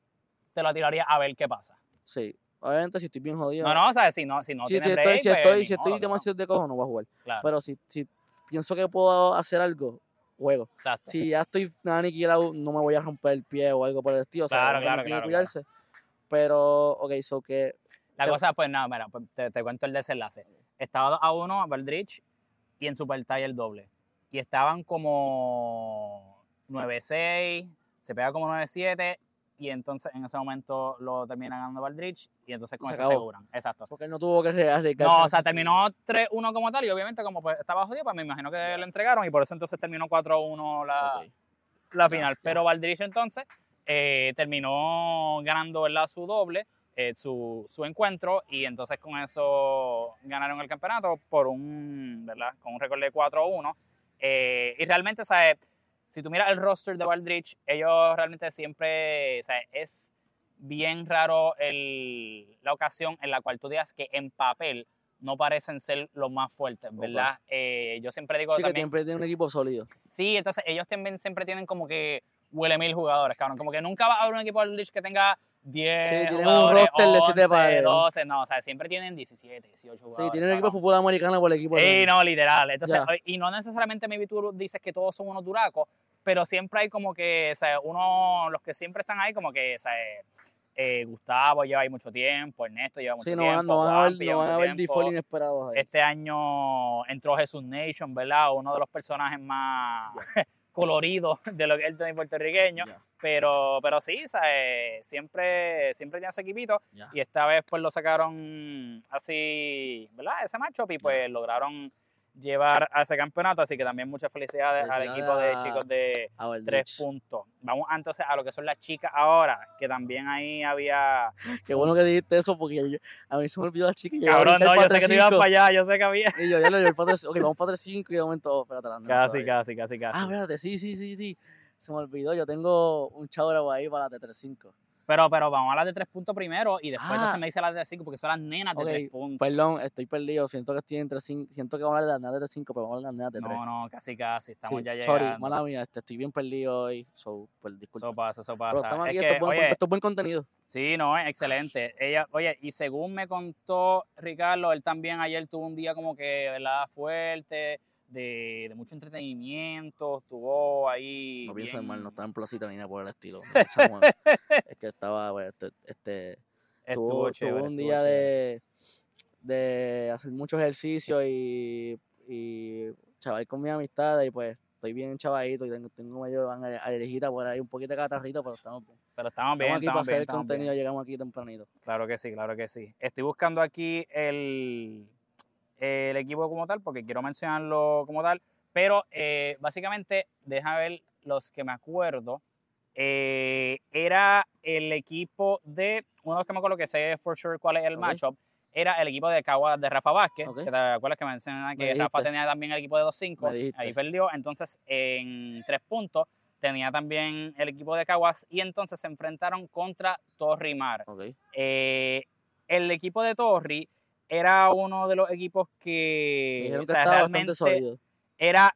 te la tirarías a ver qué pasa. Sí. Obviamente, si estoy bien jodido. No, no, o sea, si no, si no si, tienes si estoy, break, si pues, estoy, si estoy modo, no. demasiado de cojo, no voy a jugar. Claro, Pero si, si pienso que puedo hacer algo, juego. exacto. Si ya estoy nada aniquilado, no me voy a romper el pie o algo por el estilo. o sea, Claro, uno claro, que claro, cuidarse. Pero, ok, so que. La Pero- cosa, pues nada, mira, pues, te, te cuento el desenlace. Estaba 2 a 1 Valdrich y en Super Tie el doble. Y estaban como 9-6, se pega como 9-7 y entonces en ese momento lo termina ganando Valdrich y entonces con Se eso acabó. aseguran. Exacto. Porque él no tuvo que arriesgarse. No, o sea, terminó 3-1 como tal y obviamente como pues, estaba jodido, pues me imagino que le entregaron y por eso entonces terminó 4-1 la, la final. Pero Valdrich entonces eh, terminó ganando ¿verdad? su doble, eh, su, su encuentro, y entonces con eso ganaron el campeonato por un, ¿verdad? Con un récord de 4-1. Eh, y realmente, ¿sabes? Si tú miras el roster de Valdrich, ellos realmente siempre, ¿sabes? Es bien raro el, la ocasión en la cual tú digas que en papel no parecen ser los más fuertes, ¿verdad? Eh, yo siempre digo Sí, que también... siempre tiene un equipo sólido. Sí, entonces ellos también siempre tienen como que huele mil jugadores, cabrón. Como que nunca va a haber un equipo del Lich que tenga 10 Sí, tienen un roster de siete 11, pares. 12, no, o sea, siempre tienen 17, 18 jugadores. Sí, tiene un equipo de fútbol americano por el equipo. Sí, de- no, literal. Entonces, y no necesariamente maybe tú dices que todos son unos duracos, pero siempre hay como que, o sea, uno, los que siempre están ahí, como que, o sea, eh, Gustavo lleva ahí mucho tiempo, Ernesto lleva mucho Sí, no, tiempo, no van a haber, no van a haber inesperados ahí. Este año entró Jesús Nation, ¿verdad? Uno de los personajes más coloridos de lo que es el tenis puertorriqueño. Pero, pero sí, ¿sabes? siempre, siempre tiene ese equipito. Y esta vez pues lo sacaron así, ¿verdad? Ese matchup y pues lograron llevar a ese campeonato. Así que también muchas felicidades, al equipo de chicos de tres puntos. Vamos entonces a lo que son las chicas ahora, que también ahí había... Qué bueno que dijiste eso porque yo- a mí se me olvidó la chica. y Cabrón, no, yo sé que tú ibas 3-5. para allá, yo sé que había... Y yo, ya lo llevé para 3 Ok, vamos para 3-5 y de momento, oh, espérate, Casi, casi, casi, casi. Ah, espérate, sí, sí, sí, sí. Se me olvidó, yo tengo un chavo ahí para la de 3-5. Pero, pero vamos a las de tres puntos primero y después Ah. entonces me dice las de cinco porque son las nenas de tres puntos. Perdón, estoy perdido. Siento que estoy entre 5. Siento que vamos a hablar de las nenas de 5, pero vamos a hablar de las nenas de 3. No, no, casi, casi. Estamos Sí, ya llegando. Sorry, mala mía, este, estoy bien perdido hoy. So, pues, disculpa. Eso pasa, eso Pero pasa. estamos Es aquí, que, esto, es buen, oye, esto es buen contenido. sí, no, es excelente. Ella, oye, y según me contó Ricardo, él también ayer tuvo un día como que, ¿verdad? Fuerte, de, de mucho entretenimiento, estuvo ahí. No pienso bien- mal, no estaba en placita ni nada por el estilo. Samuel. es que estaba, pues, este, este Estuvo tuvo, chévere. tuvo un estuvo día chévere. de, de hacer mucho ejercicio y, y chaval con mis amistades y pues estoy bien chavadito y tengo, tengo ale- alergita por ahí, un poquito de catarrito, pero estamos bien. Pero estamos bien, Estamos aquí para estamos hacer bien, el estamos bien. contenido, llegamos aquí tempranito. Claro que sí, claro que sí. Estoy buscando aquí el, el equipo como tal, porque quiero mencionarlo como tal, pero eh, básicamente, deja ver los que me acuerdo. eh, era el equipo de, uno de los que me acuerdo que sé for sure cuál es el Ok. matchup, era el equipo de Caguas de Rafa Vázquez, Ok. que te acuerdas que mencionaba que Me Rafa tenía también el equipo de 2-5, Me dijiste. ahí perdió, entonces en tres puntos tenía también el equipo de Caguas y entonces se enfrentaron contra Torrimar. Ok. Eh, el equipo de Torri era uno de los equipos Me que, o sea, estaba realmente sólido. era,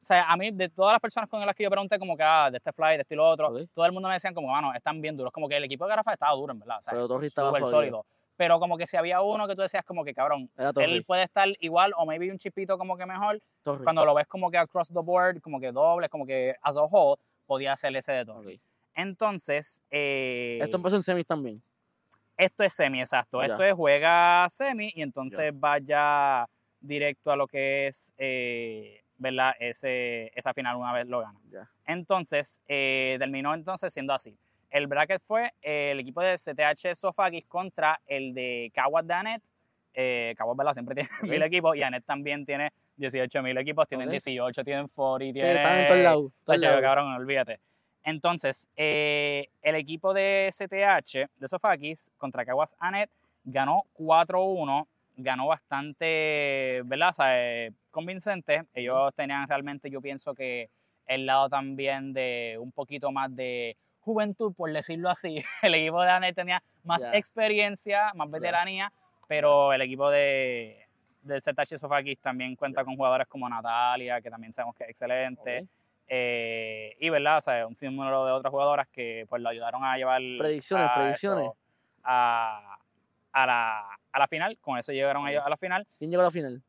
o sea, a mí de todas las personas con las que yo pregunté como que, ah, de este fly, de este y lo otro, Ok. todo el mundo me decían como, mano, están bien duros, como que el equipo de Garrafa estaba duro, en verdad, o sea, Pero Torri estaba sólido. sólido. Pero como que si había uno que tú decías como que, cabrón, él puede estar igual o maybe un chipito como que mejor, Torri. cuando lo ves como que across the board, como que doble, como que as a whole, podía ser ese de Torri. Ok. Entonces, eh, Esto empezó en semis también. Esto es semi, exacto. Ya. Esto es juega semi y entonces vaya directo a lo que es, eh, ¿verdad? Ese, esa final una vez lo gana. Ya. Entonces, eh, terminó entonces siendo así. El bracket fue eh, el equipo de CTH Sofakis contra el de Caguas de Anet. Eh, Caguas, ¿verdad? Siempre tiene mil equipos y Anet también tiene 18 mil equipos, tienen Ok. 18, tienen 40, Sí, tienen... están en todos lados. lados. cabrón, olvídate. Entonces, eh, el equipo de CTH, de Sofakis, contra Caguas Anet, ganó 4-1, ganó bastante, ¿verdad? O sea, eh, convincente. Ellos tenían realmente, yo pienso que el lado también de un poquito más de juventud, por decirlo así. El equipo de Anet tenía más experiencia, más veteranía, pero el equipo de, del ZH Sofakis también cuenta con jugadores como Natalia, que también sabemos que es excelente. Ok. Eh, y verdad, o sea, un sinnúmero de otras jugadoras que pues lo ayudaron a llevar Predicciones, a predicciones. eso, a, a la, a la final, con eso llegaron ellos a la final. ¿Quién llegó a la final?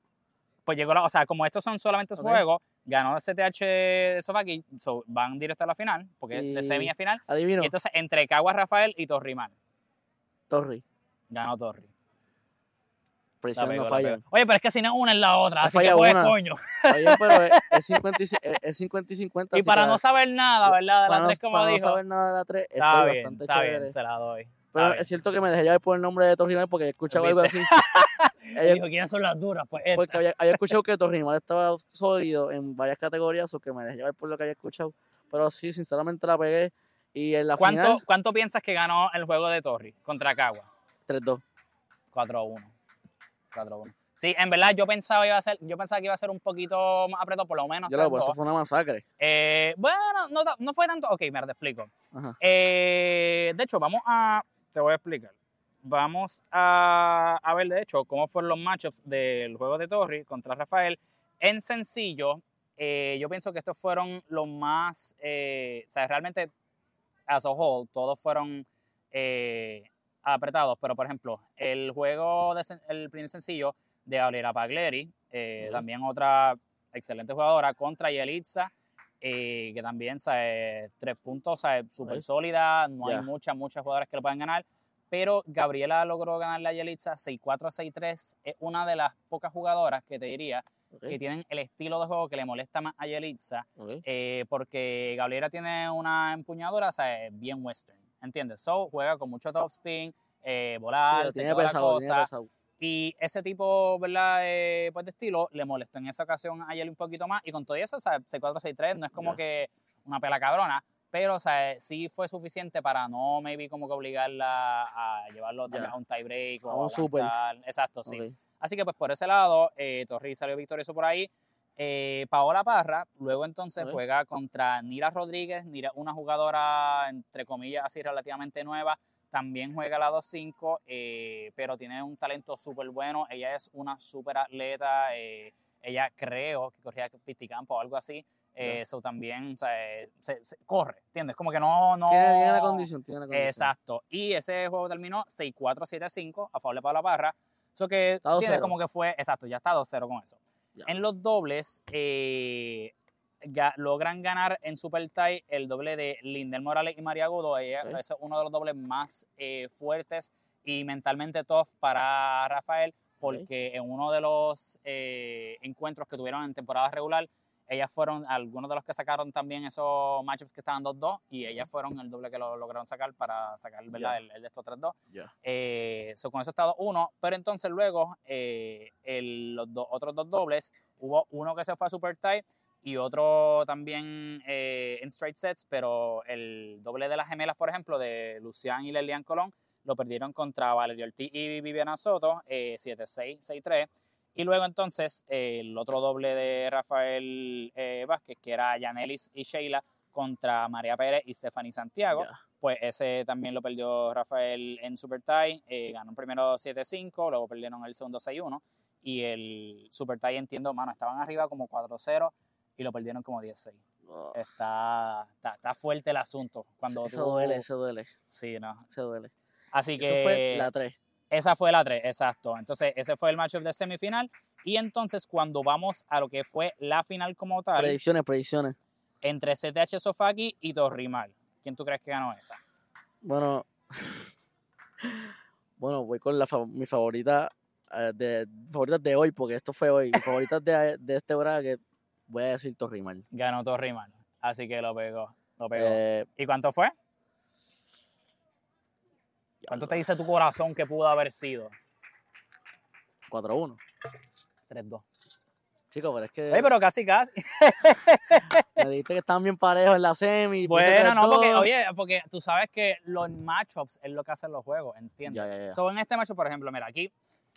Pues llegó la, o sea, como estos son solamente Ok. juegos, ganó el CTH de Sofaki, so, van directo a la final, porque es de semi a final. Adivino. Y entonces entre Caguas Rafael y Torrimar, Torri. ganó Torri. Predicciones pegó, no la fallan. Oye, pero es que si no una es la otra, No así que pues, una. coño. Oye, pero es, es 50 y, es- es 50 y 50. Y para que no saber nada, ¿verdad? De para las no- tres, como para no dijo. saber nada de la 3, Está estoy bien, bastante está chévere. bien, se la doy. Pero es cierto que me dejé llevar por el nombre de Torrimal porque he escuchado algo así. Ella- Dijo, ¿quiénes son las duras? Pues esta. porque había, había escuchado que Torrimal estaba sólido en varias categorías, o que me dejé llevar por lo que había escuchado. Pero sí, sinceramente la pegué. Y en la ¿Cuánto, final, ¿Cuánto piensas que ganó el juego de Torri contra Cagua? 3-2. 4-1. 4-1. Sí, en verdad yo pensaba, iba a ser, yo pensaba que iba a ser un poquito más apretado, por lo menos. Yo lo pues 3-2. eso fue una masacre. Eh, bueno, no, no fue tanto. Ok, mira, te explico. Eh, de hecho, vamos a. Te voy a explicar. Vamos a, a ver, de hecho, cómo fueron los matchups del juego de Torri contra Rafael. En sencillo, eh, yo pienso que estos fueron los más. o sea, realmente, as a whole, todos fueron apretados. Pero, por ejemplo, el juego, de, sen- el primer sencillo de Gabriela Pagleri, eh, Ok. también otra excelente jugadora, contra Yelitza, eh, que también, ¿sabes? Tres puntos. Súper sólida, no Ya. hay muchas, muchas jugadoras que lo puedan ganar. Pero Gabriela logró ganarle a Yelitza 6-4 6-3. Es una de las pocas jugadoras que te diría Ok, que tienen el estilo de juego que le molesta más a Yelitza. ok. eh, porque Gabriela tiene una empuñadura, ¿sabes? Bien western. ¿Entiendes? So juega con mucho top spin, eh, Sí, volar, lo tiene pesado, tiene cosa. pesado. Y ese tipo, ¿verdad? Eh, pues de estilo le molestó en esa ocasión a Yeli un poquito más. Y con todo eso, o sea, 6-4-6-3 no es como que una pela cabrona. Pero, o sea, sí fue suficiente para no, maybe, como que obligarla a llevarlo vez a un tie break o A un super. Exacto, sí. Ok. Así que, pues, por ese lado, eh, Torri salió victorioso por ahí. Eh, Paola Parra, luego entonces juega contra Nira Rodríguez, Nira, una jugadora, entre comillas, así relativamente nueva. También juega la 2-5, eh, pero tiene un talento súper bueno. Ella es una súper atleta. eh, ella creo que corría pisticampo o algo así. Eh. Eso también o sea, eh, se- se- corre, ¿entiendes? Como que no. no Tiene, tiene la condición, tiene la condición. Exacto. Y ese juego terminó 6-4-7-5 a favor de Paola Parra. Eso que tiene 2-0. como que fue, exacto, ya está 2-0 con eso. En los dobles, eh, ga- logran ganar en Super Tie el doble de Lindel Morales y María Agudo. Ella- Ok. Ese es uno de los dobles más eh, fuertes y mentalmente tough para Rafael, porque en uno de los eh, encuentros que tuvieron en temporada regular, ellas fueron algunos de los que sacaron también esos matchups que estaban 2-2 y ellas fueron el doble que lo lograron sacar para sacar ¿verdad? Ya. El, el de estos 3-2. Ya. Eh, so, con eso está 2-1, pero entonces luego eh, el- los do- otros dos dobles, hubo uno que se fue a Super Tie y otro también eh, en straight sets, pero el doble de las gemelas, por ejemplo, de Lucián y Lelian Colón, lo perdieron contra Valerio Ortiz y Viviana Soto, eh, 7-6, 6-3. Y luego entonces el otro doble de Rafael eh, Vázquez, que era Yanelis y Sheila, contra María Pérez y Stephanie Santiago Ya. pues ese también lo perdió Rafael en Super Tie. eh, ganó el primero 7-5, luego perdieron el segundo 6-1. Y el Super Tie, entiendo, mano, estaban arriba como 4-0 y lo perdieron como 10-6. Oh, Está, está, está fuerte el asunto. Cuando eso tú- duele, eso duele, Sí, no. eso duele. Así que Eso fue la 3. Esa fue la 3, exacto. Entonces, ese fue el matchup de semifinal. Y entonces, cuando vamos a lo que fue la final como tal, Predicciones, predicciones. entre CTH Sofaki y Torrimal, ¿quién tú crees que ganó esa? Bueno, bueno, voy con la mi favorita eh, de favoritas de hoy, porque esto fue hoy. Mi favorita de, de este que voy a decir Torrimal. Ganó Torrimal. Así que lo pegó. Lo pegó. Eh, ¿Y cuánto fue? ¿Cuánto te dice tu corazón que pudo haber sido? 4-1. 3-2. Chicos, pero es que Oye, pero casi, casi. me dijiste que estaban bien parejos en la semi. Bueno, no, porque, 3-2. oye, porque tú sabes que los matchups es lo que hacen los juegos, ¿entiendes? Ya, ya, ya. So, en este matchup, por ejemplo, mira, aquí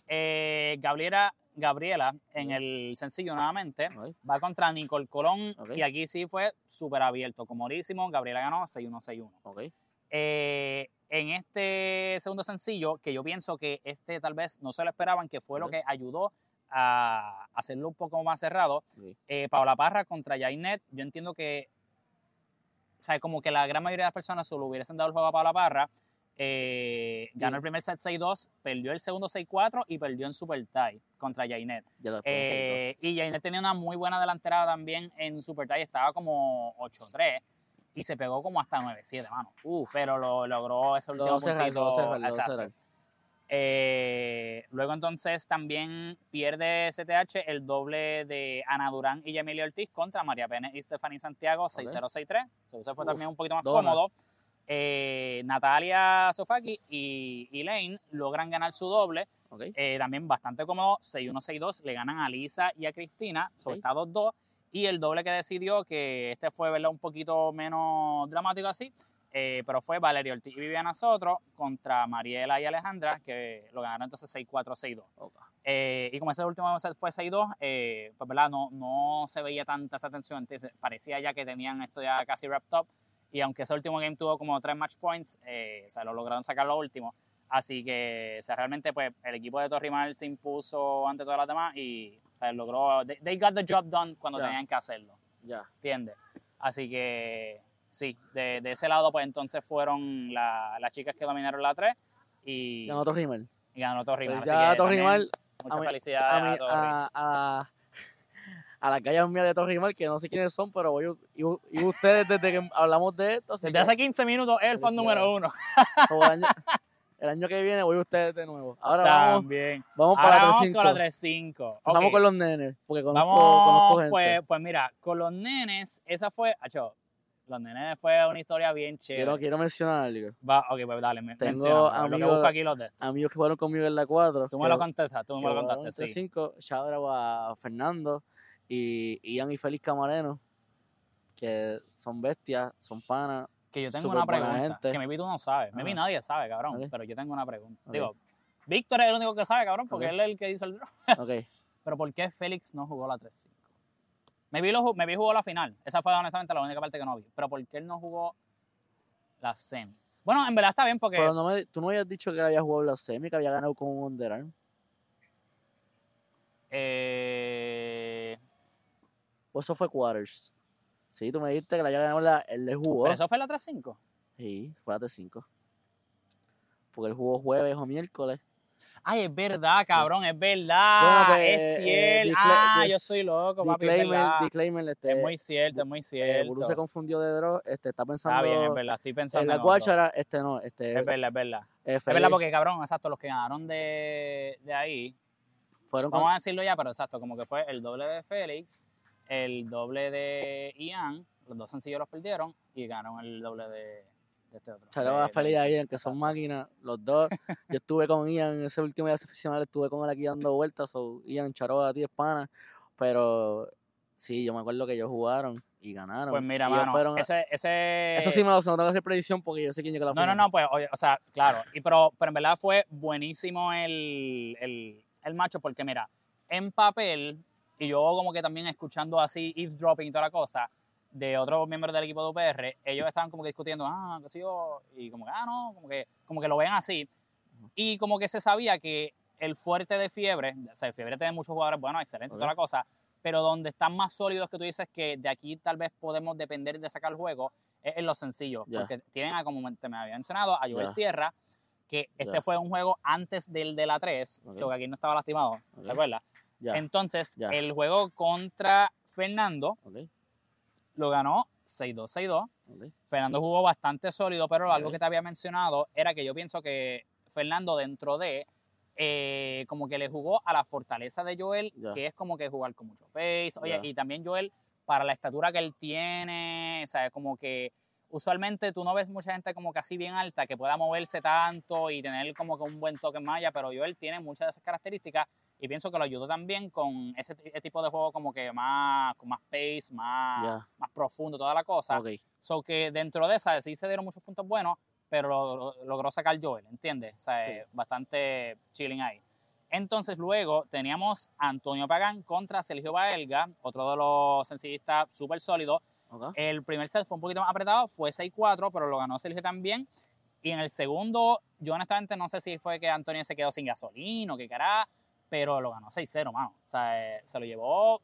eh, Gabriela, Gabriela en el sencillo nuevamente va contra Nicole Colón Ok. y aquí sí fue súper abierto, comodísimo. Gabriela ganó 6-1, 6-1. Eh, en este segundo sencillo, que yo pienso que este tal vez no se lo esperaban, que fue lo que ayudó a hacerlo un poco más cerrado, Sí. eh, Paola Parra contra Jainet, yo entiendo que, o sea, como que la gran mayoría de las personas solo hubiesen dado el juego a Paola Parra, eh, ganó Sí. el primer set 6-2, perdió el segundo 6-4 y perdió en Super Tie contra Jainet. Eh, y Jainet tenía una muy buena delantera también en Super Tie, estaba como 8-3 y se pegó como hasta 9-7, mano. Uf, Pero lo logró ese último cerrar, puntito. cerrar, lo cerrar. Eh, Luego entonces también pierde STH el doble de Ana Durán y Emilio Ortiz contra María Pérez y Stephanie Santiago 6-0-6-3. Se fue Uf, también un poquito más dona. cómodo. Eh, Natalia Sofaki y Elaine logran ganar su doble. Ok. Eh, también bastante cómodo, 6-1-6-2. Le ganan a Lisa y a Cristina, sobre Ok. está 2-2. Y el doble que decidió, que este fue ¿verdad? un poquito menos dramático así, eh, pero fue Valeria Ortiz y Viviana Sotro contra Mariela y Alejandra, que lo ganaron entonces 6-4-6-2. Ok. Eh, y como ese último set fue 6-2, eh, pues verdad, no, no se veía tanta esa tensión. Entonces, parecía ya que tenían esto ya casi wrapped up. Y aunque ese último game tuvo como tres match points, eh, o sea, lo lograron sacar lo último. Así que, o sea, realmente, pues, el equipo de Torrimal se impuso ante todas las demás y, o sea, logró. They, they got the job done cuando Ya. tenían que hacerlo. Ya. ¿Entiendes? Así que, sí, de, de ese lado, pues entonces fueron la- las chicas que dominaron la 3 y, Ganó rímel. y ganó Torrimal. Pues ya Torrimal, Muchas felicidades a, a, a, a, las gallas mías de Torrimal, que no sé quiénes son, pero voy, y, y ustedes desde que hablamos de esto, Desde que hace 15 minutos es el fan número uno. el, año, que viene voy ustedes de nuevo. Ahora vamos, También. vamos Ahora para vamos 3-5. con la 3-5. Empezamos Ok. con los nenes, porque conozco, Vamos, conozco gente. pues, pues mira, con los nenes, esa fue, acho, los nenes fue una historia bien chévere. quiero, quiero mencionar algo. Va, ok, pues dale, me, Tengo menciónalo, lo que amigos- busco aquí los de Amigos que jugaron conmigo en la 4. Tú me lo contestas, tú me lo contaste, sí. 5 shout out a Fernando y Ian y Félix Camareno, que son bestias, son panas. Que yo tengo una pregunta, que maybe tú no sabes, Ajá. nadie sabe, cabrón, pero yo tengo una pregunta. Digo, Víctor es el único que sabe, cabrón, porque él es el que hizo el draw. Ok, Pero ¿por qué Félix no jugó la 3-5? Me vi, lo, me vi jugó la final. Esa fue honestamente la única parte que no vi. Pero ¿por qué él no jugó la semi? Bueno, en verdad está bien porque... pero no me, tú no habías dicho que había jugado la semi, que había ganado con un underarm. eh, O eso fue quarters. Sí, tú me dijiste que la había ganado la, él le jugó. ¿Pero eso fue la 3-5? Sí, fue la T5. Porque él jugó jueves o miércoles. Ay, es verdad, cabrón, es verdad. Bueno, pues, es eh, cierto. discla- ah, yo estoy loco, papi, es Disclaimer, disclaimer, este, Es muy cierto, es muy eh, cierto. Buru se confundió de draw, este, está pensando Está bien, es verdad, estoy pensando en la guachara, este no, este, Es verdad, es verdad. eh, Es verdad porque, cabrón, exacto, los que ganaron de, de ahí, fueron con, vamos a decirlo ya, pero exacto, como que fue el doble de Félix, el doble de Ian, los dos sencillos los perdieron y ganaron el doble de, de este otro. Chalo de- de- a Ian, que son máquinas, los dos. Yo estuve con Ian en ese último día profesional, estuve con él aquí dando vueltas, so Ian, charo a ti, pana, pero sí, yo me acuerdo que ellos jugaron y ganaron. Pues mira, mano, fueron ese, ese... Eso sí me lo no tengo que hacer predicción porque yo sé quién llega a la No, no, final. no, pues, oye, o sea, claro, y pero, pero en verdad fue buenísimo el, el, el macho, porque mira, en papel, y yo como que también escuchando así eavesdropping y toda la cosa, de otros miembros del equipo de UPR, ellos estaban como que discutiendo, ah, qué sé yo, y como que, ah, no, como que, como que lo ven así, y como que se sabía que el fuerte de Fiebre, o sea, Fiebre tiene muchos jugadores buenos, excelente, Ok. toda la cosa, pero donde están más sólidos que tú dices que de aquí tal vez podemos depender de sacar el juego, es en los sencillos, Ya. porque tienen, a, como te me había mencionado, a Joel Ya. Sierra, que este Ya. fue un juego antes del de la 3, Ok. o sea, que aquí no estaba lastimado, Ok. ¿te acuerdas? Ya, Entonces, Ya. el juego contra Fernando lo ganó 6-2, 6-2. ok. Fernando jugó bastante sólido, pero algo Ok. que te había mencionado era que yo pienso que Fernando dentro de, eh, como que le jugó a la fortaleza de Joel, Ya. que es como que jugar con mucho pace. Oye, y también Joel, para la estatura que él tiene, ¿sabes? Como que usualmente tú no ves mucha gente como que así bien alta que pueda moverse tanto y tener como que un buen toque en malla, pero Joel tiene muchas de esas características y pienso que lo ayudó también con ese ti- tipo de juego como que más, con más pace, más, Ya. más profundo, toda la cosa. Ok, So que dentro de esa sí se dieron muchos puntos buenos, pero lo- lo- logró sacar Joel, ¿entiendes? O sea, Sí. eh, bastante chilling ahí. Entonces luego teníamos a Antonio Pagán contra Sergio Baelga, otro de los sencillistas súper sólidos. ok. El primer set fue un poquito más apretado, fue 6-4, pero lo ganó Sergio también. Y en el segundo, yo honestamente no sé si fue que Antonio se quedó sin gasolina o qué cara, pero lo ganó 6-0, mano. O sea, eh, se lo llevó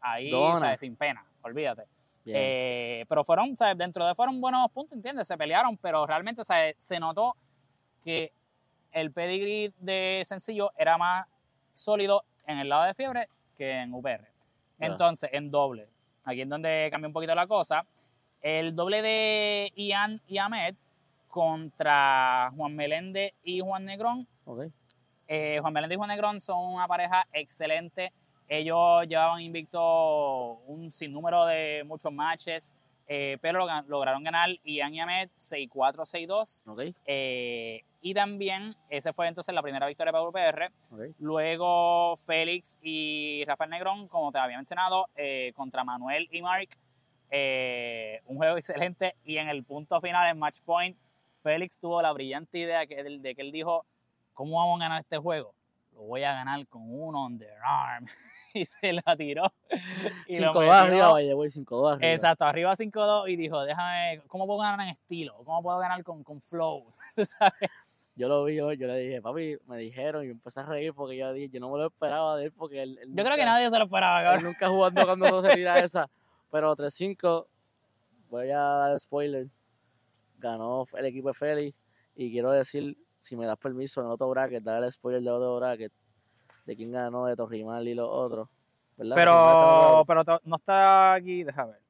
ahí, sea, sin pena, olvídate. Eh, pero fueron, o sea, dentro de fueron buenos puntos, ¿entiendes? Se pelearon, pero realmente o sea, se notó que el pedigree de sencillo era más sólido en el lado de fiebre que en UPR. Entonces, en doble, aquí es donde cambia un poquito la cosa. El doble de Ian y Ahmed contra Juan Meléndez y Juan Negrón ok. Eh, Juan Belén y Juan Negrón son una pareja excelente. Ellos llevaban invicto un sinnúmero de muchos matches, eh, pero lo- lograron ganar Ian y Ahmed 6-4, 6-2. Ok, Eh, y también, ese fue entonces la primera victoria para UPR. ok. Luego Félix y Rafael Negrón, como te había mencionado, contra Manuel y Mark. Un juego excelente. Y en el punto final, en Match Point, Félix tuvo la brillante idea que, de que él dijo, ¿cómo vamos a ganar este juego? Lo voy a ganar con un underarm. y se la tiró. Y lo 5-2 metió- arriba, vaya, güey, 5-2 arriba. Exacto, arriba 5-2 y dijo, déjame, ¿cómo puedo ganar en estilo? ¿Cómo puedo ganar con, con flow? ¿Tú sabes? Yo lo vi hoy, yo le dije, papi, me dijeron y empecé a reír porque yo dije, yo no me lo esperaba de él porque él, él Yo creo que nadie se lo esperaba, él nunca jugando cuando no se tira esa. Pero 3-5, voy a dar spoiler. Ganó el equipo de Félix. Y quiero decir, si me das permiso en otro bracket, dar el spoiler de otro bracket. De quién ganó, de Torrimal y los otros. ¿Verdad? Pero, pero no está aquí, déjame ver.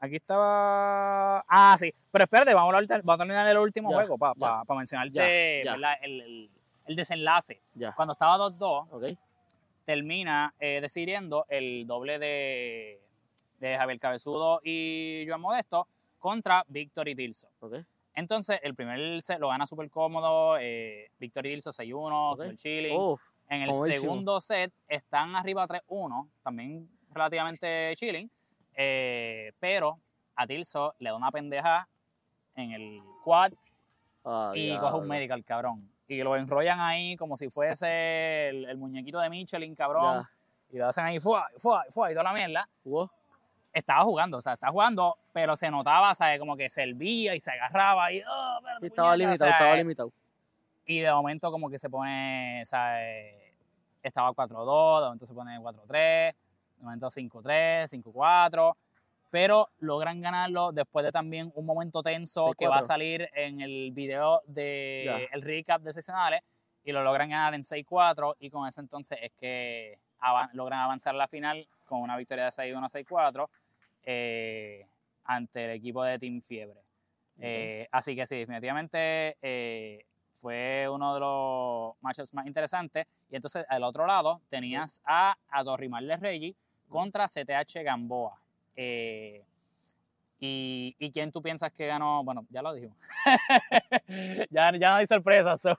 Aquí estaba. Ah, sí. Pero espérate, vamos a, hablar- vamos a terminar el último Ya, juego para ya, mencionarte. El, el- el desenlace. Cuando estaba 2-2, ok. termina eh, decidiendo el doble de, de Javier Cabezudo y Joan Modesto contra Víctor y Tilso. ok. Entonces, el primer set lo gana súper cómodo. Eh, Víctor y Tilso 6-1, Ok. super chilling. Uf, En el segundo set están arriba 3-1, también relativamente chilling, eh, pero a Tilso le da una pendeja en el quad ah, y coge un medical, cabrón. Y lo enrollan ahí como si fuese el, el muñequito de Michelin, cabrón. Y lo hacen ahí, fuá, fuá, fuá, y toda la mierda. Jugó. Estaba jugando, o sea, estaba jugando, pero se notaba, ¿sabes? Como que servía y se agarraba y, oh, Sí, estaba puñeta", limitado, sea, estaba limitado. y de momento como que se pone, ¿sabes? Estaba 4-2, de momento se pone 4-3, de momento 5-3, 5-4, pero logran ganarlo después de también un momento tenso que va a 6-4. salir en el video de el recap de sesionales y lo logran ganar en 6-4 y con eso entonces es que ava- logran avanzar a la final con una victoria de 6-1, 6-4 eh, ante el equipo de Team Fiebre. Eh, así que sí, definitivamente eh, fue uno de los matchups más interesantes. Y entonces al otro lado tenías a, a Torrimal de Reggie contra CTH Gamboa. Eh, y, ¿Y quién tú piensas que ganó? Bueno, ya lo dijimos. ya, ya no hay sorpresas. so,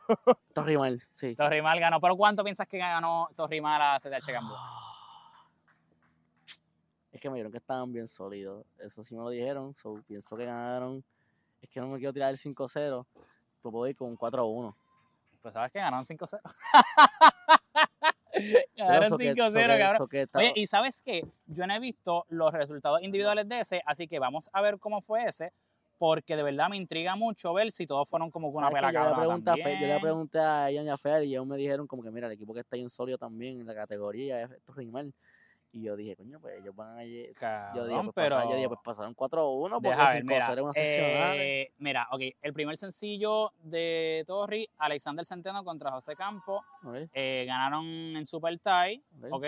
Torrimal, sí. Torrimal ganó. ¿Pero cuánto piensas que ganó Torrimal a CTH Gamboa? Es que me dijeron que estaban bien sólidos. Eso sí me lo dijeron. So, pienso que ganaron. Es que no me quiero tirar el 5-0. Pero puedo ir con un 4-1. Pues sabes que ganaron 5-0. Pero ganaron so que- 5-0, so que- cabrón. so que está- Oye, y sabes qué, yo no he visto los resultados individuales de ese, así que vamos a ver cómo fue ese, porque de verdad me intriga mucho ver si todos fueron como una ¿sabes pela yo, le cabrona pregunté a Fe- yo le pregunté a Ian y a Fer y ellos me dijeron como que mira, el equipo que está bien sólido también en la categoría es Torrimal. Y yo dije, coño, pues ellos van a... lle- Yo dije, pues, pero... pasa- yo dije, pues pasaron 4-1 porque Deja ver, 5-0 mira, era una seccional. eh, mira, ok, el primer sencillo de Torri, Alexander Centeno contra José Campo, Ok, eh, ganaron en Super Tie, ok. ok.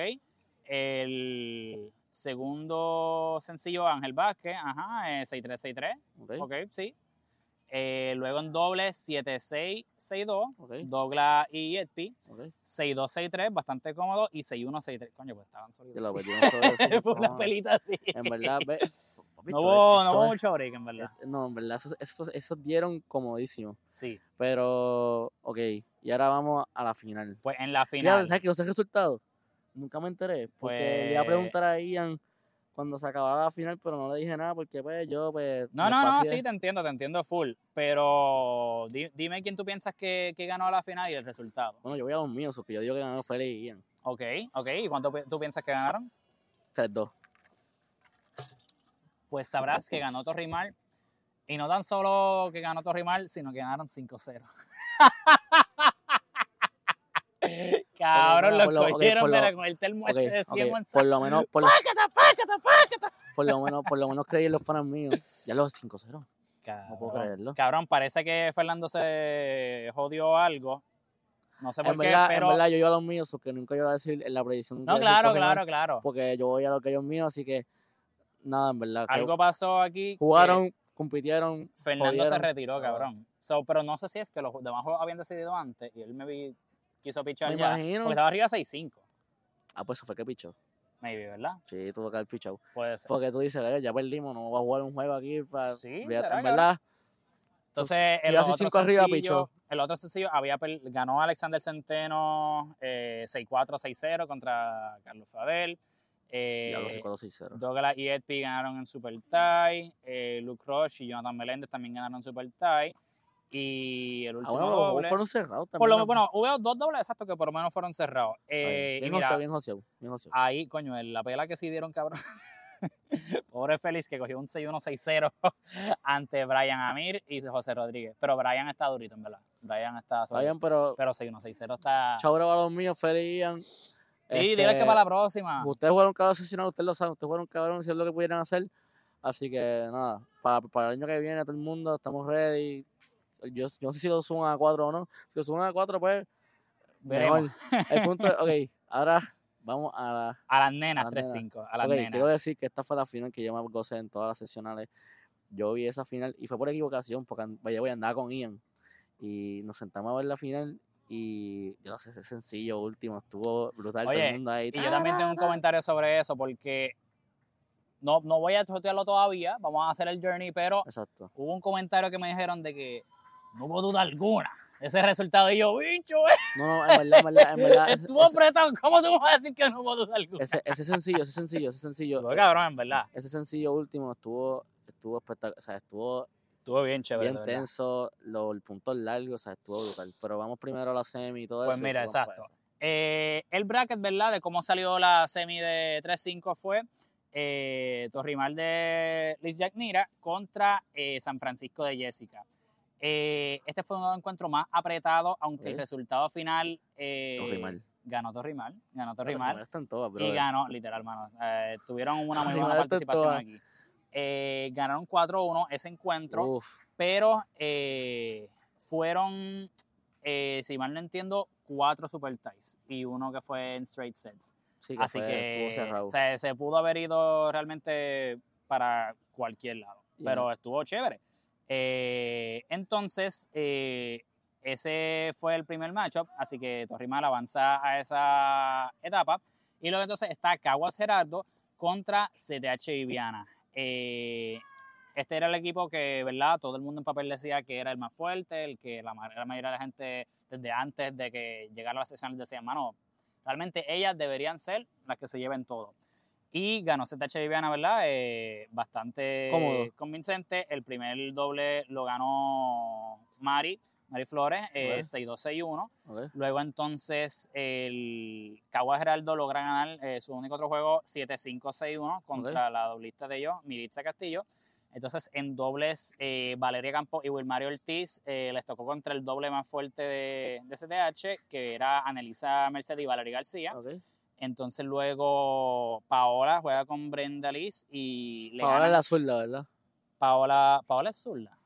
El segundo sencillo, Ángel Vázquez, ajá, eh, 6-3-6-3, ok, ok, sí. Eh, luego en doble 7-6, 6-2, ok, Douglas y Yetpi, ok. 6-2, 6-3, bastante cómodo, y 6-1, 6-3. Coño, pues estaban sólidos. sí. Por las pelitas, sí. En verdad, ve, No hubo, no hubo mucho break, en verdad. es- no, en verdad, esos, esos, esos dieron comodísimo. Sí. Pero, ok, y ahora vamos a la final. Pues en la Fíjate, final. ¿sabes que no sé el resultado? Nunca me enteré. Porque le iba a Pues- preguntar a Ian cuando se acababa la final, pero no le dije nada porque pues yo pues... No, no, no, sí, te entiendo, te entiendo full. Pero di- dime quién tú piensas que, que ganó la final y el resultado. Bueno, yo voy a los míos, yo digo que ganó Félix y Ian. Ok, ok. ¿Y cuánto tú piensas que ganaron? 3-2. Pues sabrás que ganó Torrimal. Y no tan solo que ganó Torrimal, sino que ganaron 5-0. Cabrón, Por lo- cogieron lo- pero con el termo Ok, este de ok, 100 por lo menos, por, lo- ¡Pácata, pácata, pácata! por lo menos, por lo menos creí en los fanas míos. Ya los 5-0. No puedo creerlo. Cabrón, parece que Fernando se jodió algo. No sé por En qué, verdad, pero... en verdad, yo iba a los míos, porque nunca iba a decir en la predicción. no, claro, claro, claro. Porque yo voy a los que ellos míos, así que nada, en verdad. Algo pasó aquí. jugaron, compitieron. Fernando se jodieron, retiró, se va. cabrón. So, pero no sé si es que los demás habían decidido antes y él me vi quiso pichar Me ya. imagino. Porque estaba arriba 6-5. Ah, pues eso fue que pichó. Maybe, ¿verdad? Sí, tuvo que haber pichado. Puede ser. Porque tú dices, "Eh, ya perdimos, no voy a jugar un juego aquí. Para... Sí, Olvídate, ¿será, en verdad, Entonces, el otro, cinco arriba, sencillo, pichó. el otro sencillo había ganó Alexander Centeno eh, 6-4, 6-0 contra Carlos Fadel. Eh, diablo, 4-6-0. Douglas y Edpi ganaron en Super Tie. eh, Luke Rush y Jonathan Meléndez también ganaron en Super Tie. Y el Ah, último bueno, los juegos doble. fueron cerrados por también. lo, ¿no? bueno, hubo dos dobles exactos que por lo menos fueron cerrados. Eh, bien mira, joseado, bien joseado, bien joseado. ahí, coño, la pela que sí dieron, cabrón. Pobre Félix que cogió un 6-1-6-0 ante Brian Amir y José Rodríguez. Pero Brian está durito, en verdad. Brian está Está bien, pero Pero 6-1-6-0 está. chabro a los míos, Feli Ian. Sí, dile que para la próxima. Ustedes fueron cabrón asesinado, ustedes lo saben, ustedes fueron cabrón, hicieron lo que pudieran hacer. Así que nada, para, para el año que viene, todo el mundo, estamos ready. Yo, yo no sé si lo suban a 4 o no. Si lo suban a 4, pues. Veremos. Mejor. El punto es, ok, ahora vamos a la. A las nenas A las 3-5. A las Ok, nenas. quiero decir que esta fue la final que yo me gocé en todas las sesionales. Yo vi esa final y fue por equivocación, porque vaya, voy a andar con Ian. Y nos sentamos a ver la final y yo no sé, ese sencillo último estuvo brutal. todo Oye, el mundo ahí. Y yo también tengo un comentario sobre eso porque no, no voy a chotearlo todavía. Vamos a hacer el journey, pero Exacto. hubo un comentario que me dijeron de que no hubo duda alguna. Ese resultado y yo, bicho, eh, No, no, en verdad, en verdad, en verdad. estuvo apretado. ¿Cómo tú vas a decir que no hubo duda alguna? ese, ese sencillo, ese sencillo, ese sencillo, Estuvo cabrón, en verdad. ese sencillo último estuvo, estuvo espectacular, o sea, estuvo Estuvo bien chévere. bien tenso, lo, el punto largo, o sea, estuvo brutal. Pero vamos primero a la semi y todo Pues eso. y mira, exacto. Eh, el bracket, ¿verdad? De cómo salió la semi de 3-5 fue eh, Torrimal de Liz Jack Nira contra eh, San Francisco de Jessica. Eh, este fue uno de los encuentros más apretados, aunque el resultado final eh, Torrimal. ganó Torrimal, ganó Torrimal Torrimal están todas, y ganó, literal, mano. eh, tuvieron una muy buena participación todas. aquí. Eh, ganaron 4-1 ese encuentro Uf, pero fueron, si mal no entiendo, cuatro super ties y uno que fue en straight sets. sí, que Así fue- que estuvo cerrado. se, se pudo haber ido realmente para cualquier lado, pero estuvo chévere. Eh, entonces, eh, ese fue el primer matchup, así que Torrimal avanza a esa etapa. Y luego entonces está Caguas Gerardo contra CTH Viviana. Eh, este era el equipo que, ¿verdad? Todo el mundo en papel decía que era el más fuerte, el que la, la mayoría de la gente desde antes de que llegara a la sesión decía, mano, realmente ellas deberían ser las que se lleven todo. Y ganó ZH Viviana, ¿verdad? Eh, bastante Cómodo. convincente. El primer doble lo ganó Mari, Mari Flores, eh, Ok. 6-2-6-1. ok. Luego entonces el Caguas Geraldo logra ganar eh, su único otro juego 7-5-6-1 contra la doblista de ellos, Miritza Castillo. Entonces en dobles eh, Valeria Campos y Wilmario Ortiz eh, les tocó contra el doble más fuerte de, de CTH, que era Anelisa Mercedes y Valeria García. ok. Entonces luego Paola juega con Brenda Liz y le gana es la zurda, ¿verdad? Paola, Paola es zurda.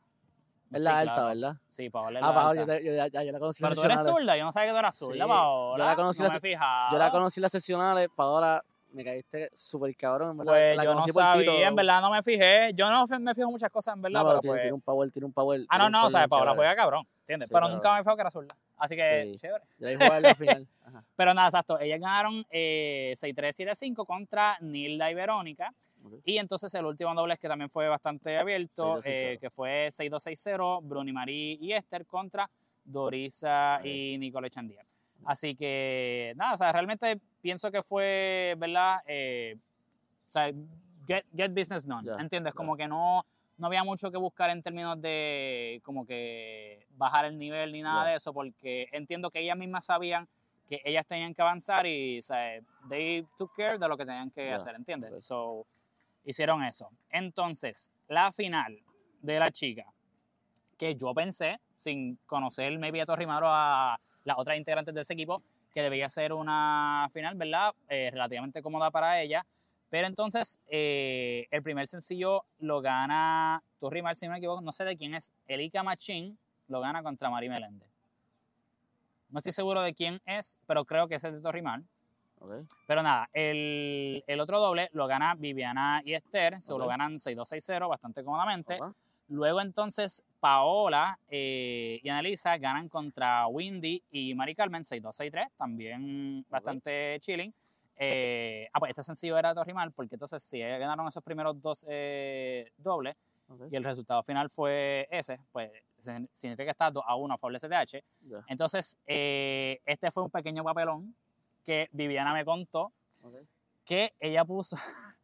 Es la alta, claro. ¿verdad? Sí, Paola es Ah, la Paola, alta. yo, yo, ya- ya- yo la conocí Pero tú eres zurda, yo no sabía que tú eras zurda, Sí, Paola. yo la conocí no la me fijado. Yo la conocí en las sesionales, Paola, me caíste súper cabrón. Pues la yo no por Tito. sabía, en verdad no me fijé. Yo no me fijo muchas cosas, en verdad, No, pero pero tiene, pues... tiene un power, tiene un power. Ah, no, no, o sea, Paola juega cabrón, ¿entiendes? Sí, pero nunca me fijó que era zurda. Así que, Sí. chévere. Jugar en la final. Ajá. Pero nada, exacto. Ellas ganaron eh, 6-3-7-5 contra Nilda y Verónica. Ok. Y entonces el último doble que también fue bastante abierto, 6-2-6-0. eh, que fue 6-2-6-0, Bruni Marí y Esther contra Dorisa y Nicole Chandier. Así que, nada, o sea, realmente pienso que fue, ¿verdad? Eh, o sea, get, get business done, Ya, ¿entiendes? ya. Como que no, no había mucho que buscar en términos de como que bajar el nivel ni nada Ya. de eso, porque entiendo que ellas mismas sabían que ellas tenían que avanzar y, sea, they took care de lo que tenían que Ya, hacer, ¿entiendes? So, hicieron eso. Entonces, la final de la chica, que yo pensé, sin conocer maybe a Torrimaro a las otras integrantes de ese equipo, que debía ser una final, ¿verdad? Eh, relativamente cómoda para ella. Pero entonces, eh, el primer sencillo lo gana Torrimal, si no me equivoco, no sé de quién es, Elika Machín, lo gana contra Mari Meléndez. No estoy seguro de quién es, pero creo que es de Torrimal. Ok. Pero nada, el, el otro doble lo gana Viviana y Esther, solo Ok. ganan 6-2-6-0 bastante cómodamente. Opa. Luego entonces Paola eh, y Annalisa ganan contra Windy y Mari Carmen 6-2, 6-3, también bastante chilling. Eh, ah, pues este sencillo era Torrimal, porque entonces si ganaron esos primeros dos eh, dobles y el resultado final fue ese, pues significa que está 2 a 1 a favor de STH. Entonces, eh, este fue un pequeño papelón que Viviana me contó que ella puso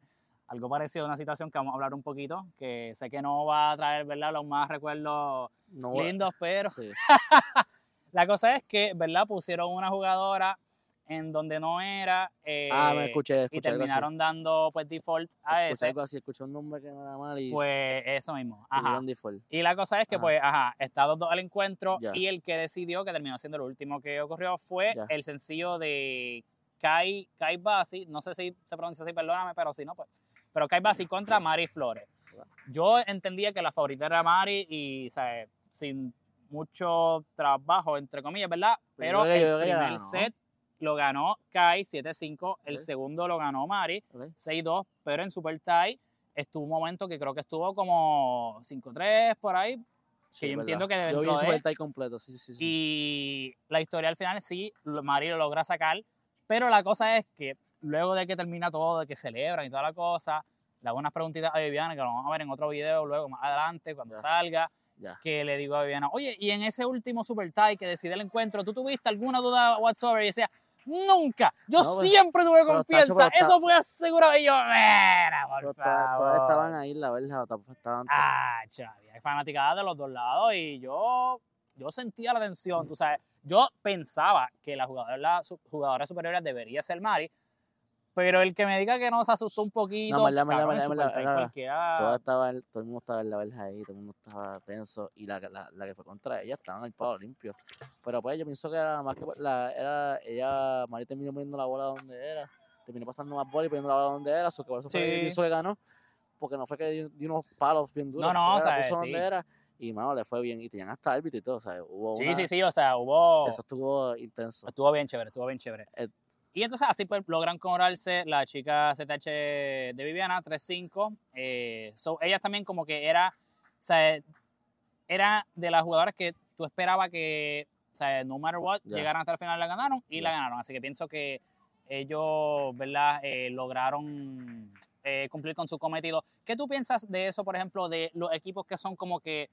algo parecido a una situación que vamos a hablar un poquito, que sé que no va a traer, ¿verdad?, los más recuerdos lindos, pero la cosa es que, ¿verdad?, pusieron una jugadora en donde no era. ah, me eh, escuché, Y terminaron dando pues default a escuché ese. Algo así, escuché un nombre que no era mal y. Pues eso mismo. Ajá. Default. Y la cosa es que, pues, ajá, está dos al encuentro y el que decidió, que terminó siendo el último que ocurrió, fue el sencillo de Kai, Kai Basi. No sé si se pronuncia así, perdóname, pero si no, pues. Pero Kai Basi contra Mari Flores. Yo entendía que la favorita era Mari y, ¿sabes? Sin mucho trabajo, entre comillas, ¿verdad? Pero el primer set lo ganó Kai 7-5, el segundo lo ganó Mari 6-2, pero en Super Tie estuvo un momento que creo que estuvo como 5-3 por ahí, que yo entiendo que dentro Yo vi Super Tie completo, sí, sí, sí. Y la historia al final sí, Mari lo logra sacar, pero la cosa es que luego de que termina todo, de que celebran y toda la cosa, le hago unas preguntitas a Viviana que lo vamos a ver en otro video luego más adelante cuando salga. Que le digo a Viviana, oye, y en ese último Super Tie que decide el encuentro, ¿tú tuviste alguna duda whatsoever? Y decía, Nunca. Yo pues, siempre tuve confianza. Eso fue asegurado. Y yo, mira, por favor. estaban ahí, la verdad. Estaban ah, chavi. Hay fanaticadas de los dos lados y yo, yo sentía la tensión. Tú sabes, yo pensaba que la jugadora, la jugadora superior debería ser Mari, pero el que me diga que no se asustó un poquito. No, verdad, verdad, verdad, todo, estaba, todo el mundo estaba en la verja ahí, todo el mundo estaba tenso. Y la, la, la que fue contra ella estaba en el palo limpio. Pero pues yo pienso que era más que la, era, ella, Mari terminó poniendo la bola donde era. Terminó pasando más bola y poniendo la bola donde era. So que por eso fue pienso que ganó. Porque no fue que dio, unos palos bien duros. No, no, o sea, puso donde era y mano, le fue bien. Y tenían hasta árbitro y todo, o sea, hubo Sí, sí, sí, o sea, hubo... Eso estuvo intenso. Estuvo bien chévere, estuvo bien chévere. Eh, y entonces así pues logran cobrarse la chica ZH de Viviana 3-5. Eh, ella también como que era, o sea, era de las jugadoras que tú esperabas que, o sea, no matter what, llegaran hasta el final la ganaron y la ganaron. Así que pienso que ellos, ¿verdad? Eh, lograron eh, cumplir con su cometido. ¿Qué tú piensas de eso, por ejemplo, de los equipos que son como que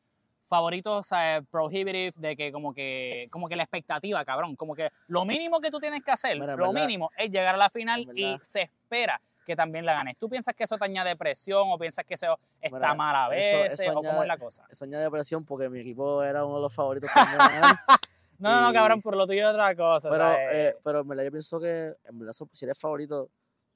favoritos sea, prohibitive de que como que como que la expectativa, cabrón, como que lo mínimo que tú tienes que hacer, lo mínimo es llegar a la final y se espera que también la ganes. ¿Tú piensas que eso te añade presión o piensas que eso está mal a veces o cómo es la cosa? Eso añade presión porque mi equipo era uno de los favoritos No, no, no, cabrón, por lo tuyo es otra cosa. Pero, eh, pero en verdad yo pienso que en verdad si eres favorito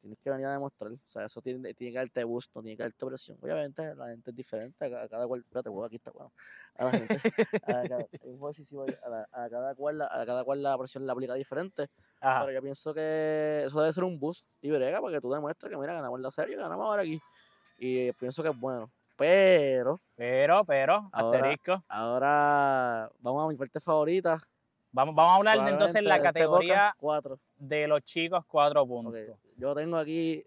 tienes que venir a demostrar. O sea, eso tiene, tiene que darte gusto, tiene que darte presión. Obviamente la gente es diferente, a cada, cual, espérate, aquí está bueno. A la gente, a, cada, a, cada cual, a cada cual la presión la aplica diferente. Pero yo pienso que eso debe ser un boost y brega para que tú demuestres que mira, ganamos la serie, ganamos ahora aquí. Y pienso que es bueno. Pero. Pero, pero, asterisco. Ahora vamos a mi parte favorita, Vamos, vamos a hablar entonces en la este categoría de los chicos cuatro puntos. Yo tengo aquí.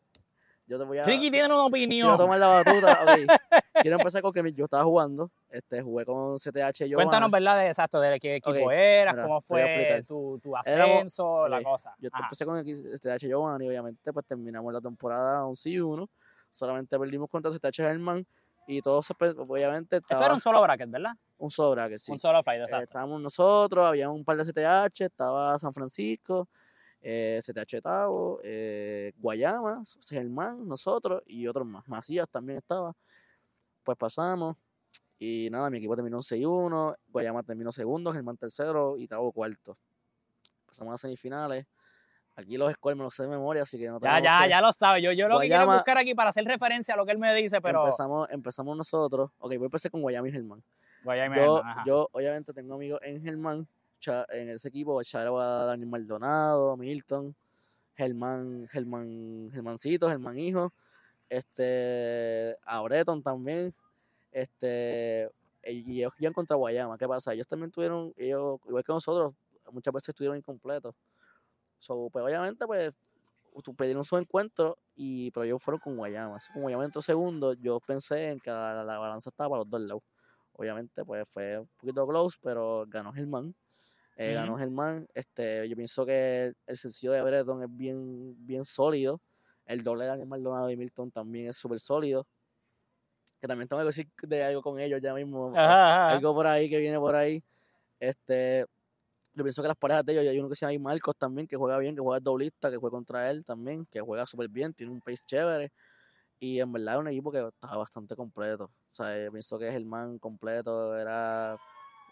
Yo te voy a. Ricky tiene una opinión. Quiero tomar la batuta. Quiero empezar con que yo estaba jugando. Este, jugué con CTH yo. Cuéntanos, ¿verdad? De exacto, de qué equipo eras, cómo fue tu, tu, ascenso, la cosa. Yo empecé con el CTH Giovanni obviamente pues terminamos la temporada 11 y 1. Solamente perdimos contra CTH Germán y todo se, obviamente. Esto era un solo bracket, ¿verdad? Un solo bracket, sí. Un solo fight, eh, exacto. estábamos nosotros, había un par de CTH, estaba San Francisco, eh, CTH Tavo, eh, Guayama, Germán, nosotros y otros más. Macías también estaba. Pues pasamos. Y nada, mi equipo terminó 6-1, Guayama terminó segundo, Germán tercero y Tavo cuarto. Pasamos a semifinales. Aquí los scores me los sé de memoria, así que no Ya, ya, ya lo sabe. Yo, yo lo que quiero buscar aquí para hacer referencia a lo que él me dice, pero. Empezamos, empezamos nosotros. Ok, voy a empezar con Guayama y Germán. Guayama y yo, Germán. Yo, obviamente, tengo amigos en Germán, en ese equipo. Charo a Daniel Maldonado, Milton, Germán, Germán, Germancito, Germán Hijo, este, a también. Este, y ellos iban contra Guayama. ¿Qué pasa? Ellos también tuvieron, ellos, igual que nosotros, muchas veces estuvieron incompletos. So, pues obviamente, pues, pidieron su encuentro, y, pero ellos fueron con Guayama. Así con Guayama entró segundo, yo pensé en que la, balanza estaba para los dos lados. obviamente, pues fue un poquito close, pero ganó Germán. Eh, Ganó Ujú. Germán. Este, yo pienso que el sencillo de Breton es bien, bien sólido. El doble de Daniel Maldonado y Milton también es súper sólido. Que también tengo que decir de algo con ellos ya mismo. Ajá, ajá. Algo por ahí que viene por ahí. Este, yo pienso que las parejas de ellos, hay uno que se llama Marcos también, que juega bien, que juega doblista, que juega contra él también, que juega súper bien, tiene un pace chévere. Y en verdad es un equipo que estaba bastante completo. O sea, yo pienso que Germán completo era,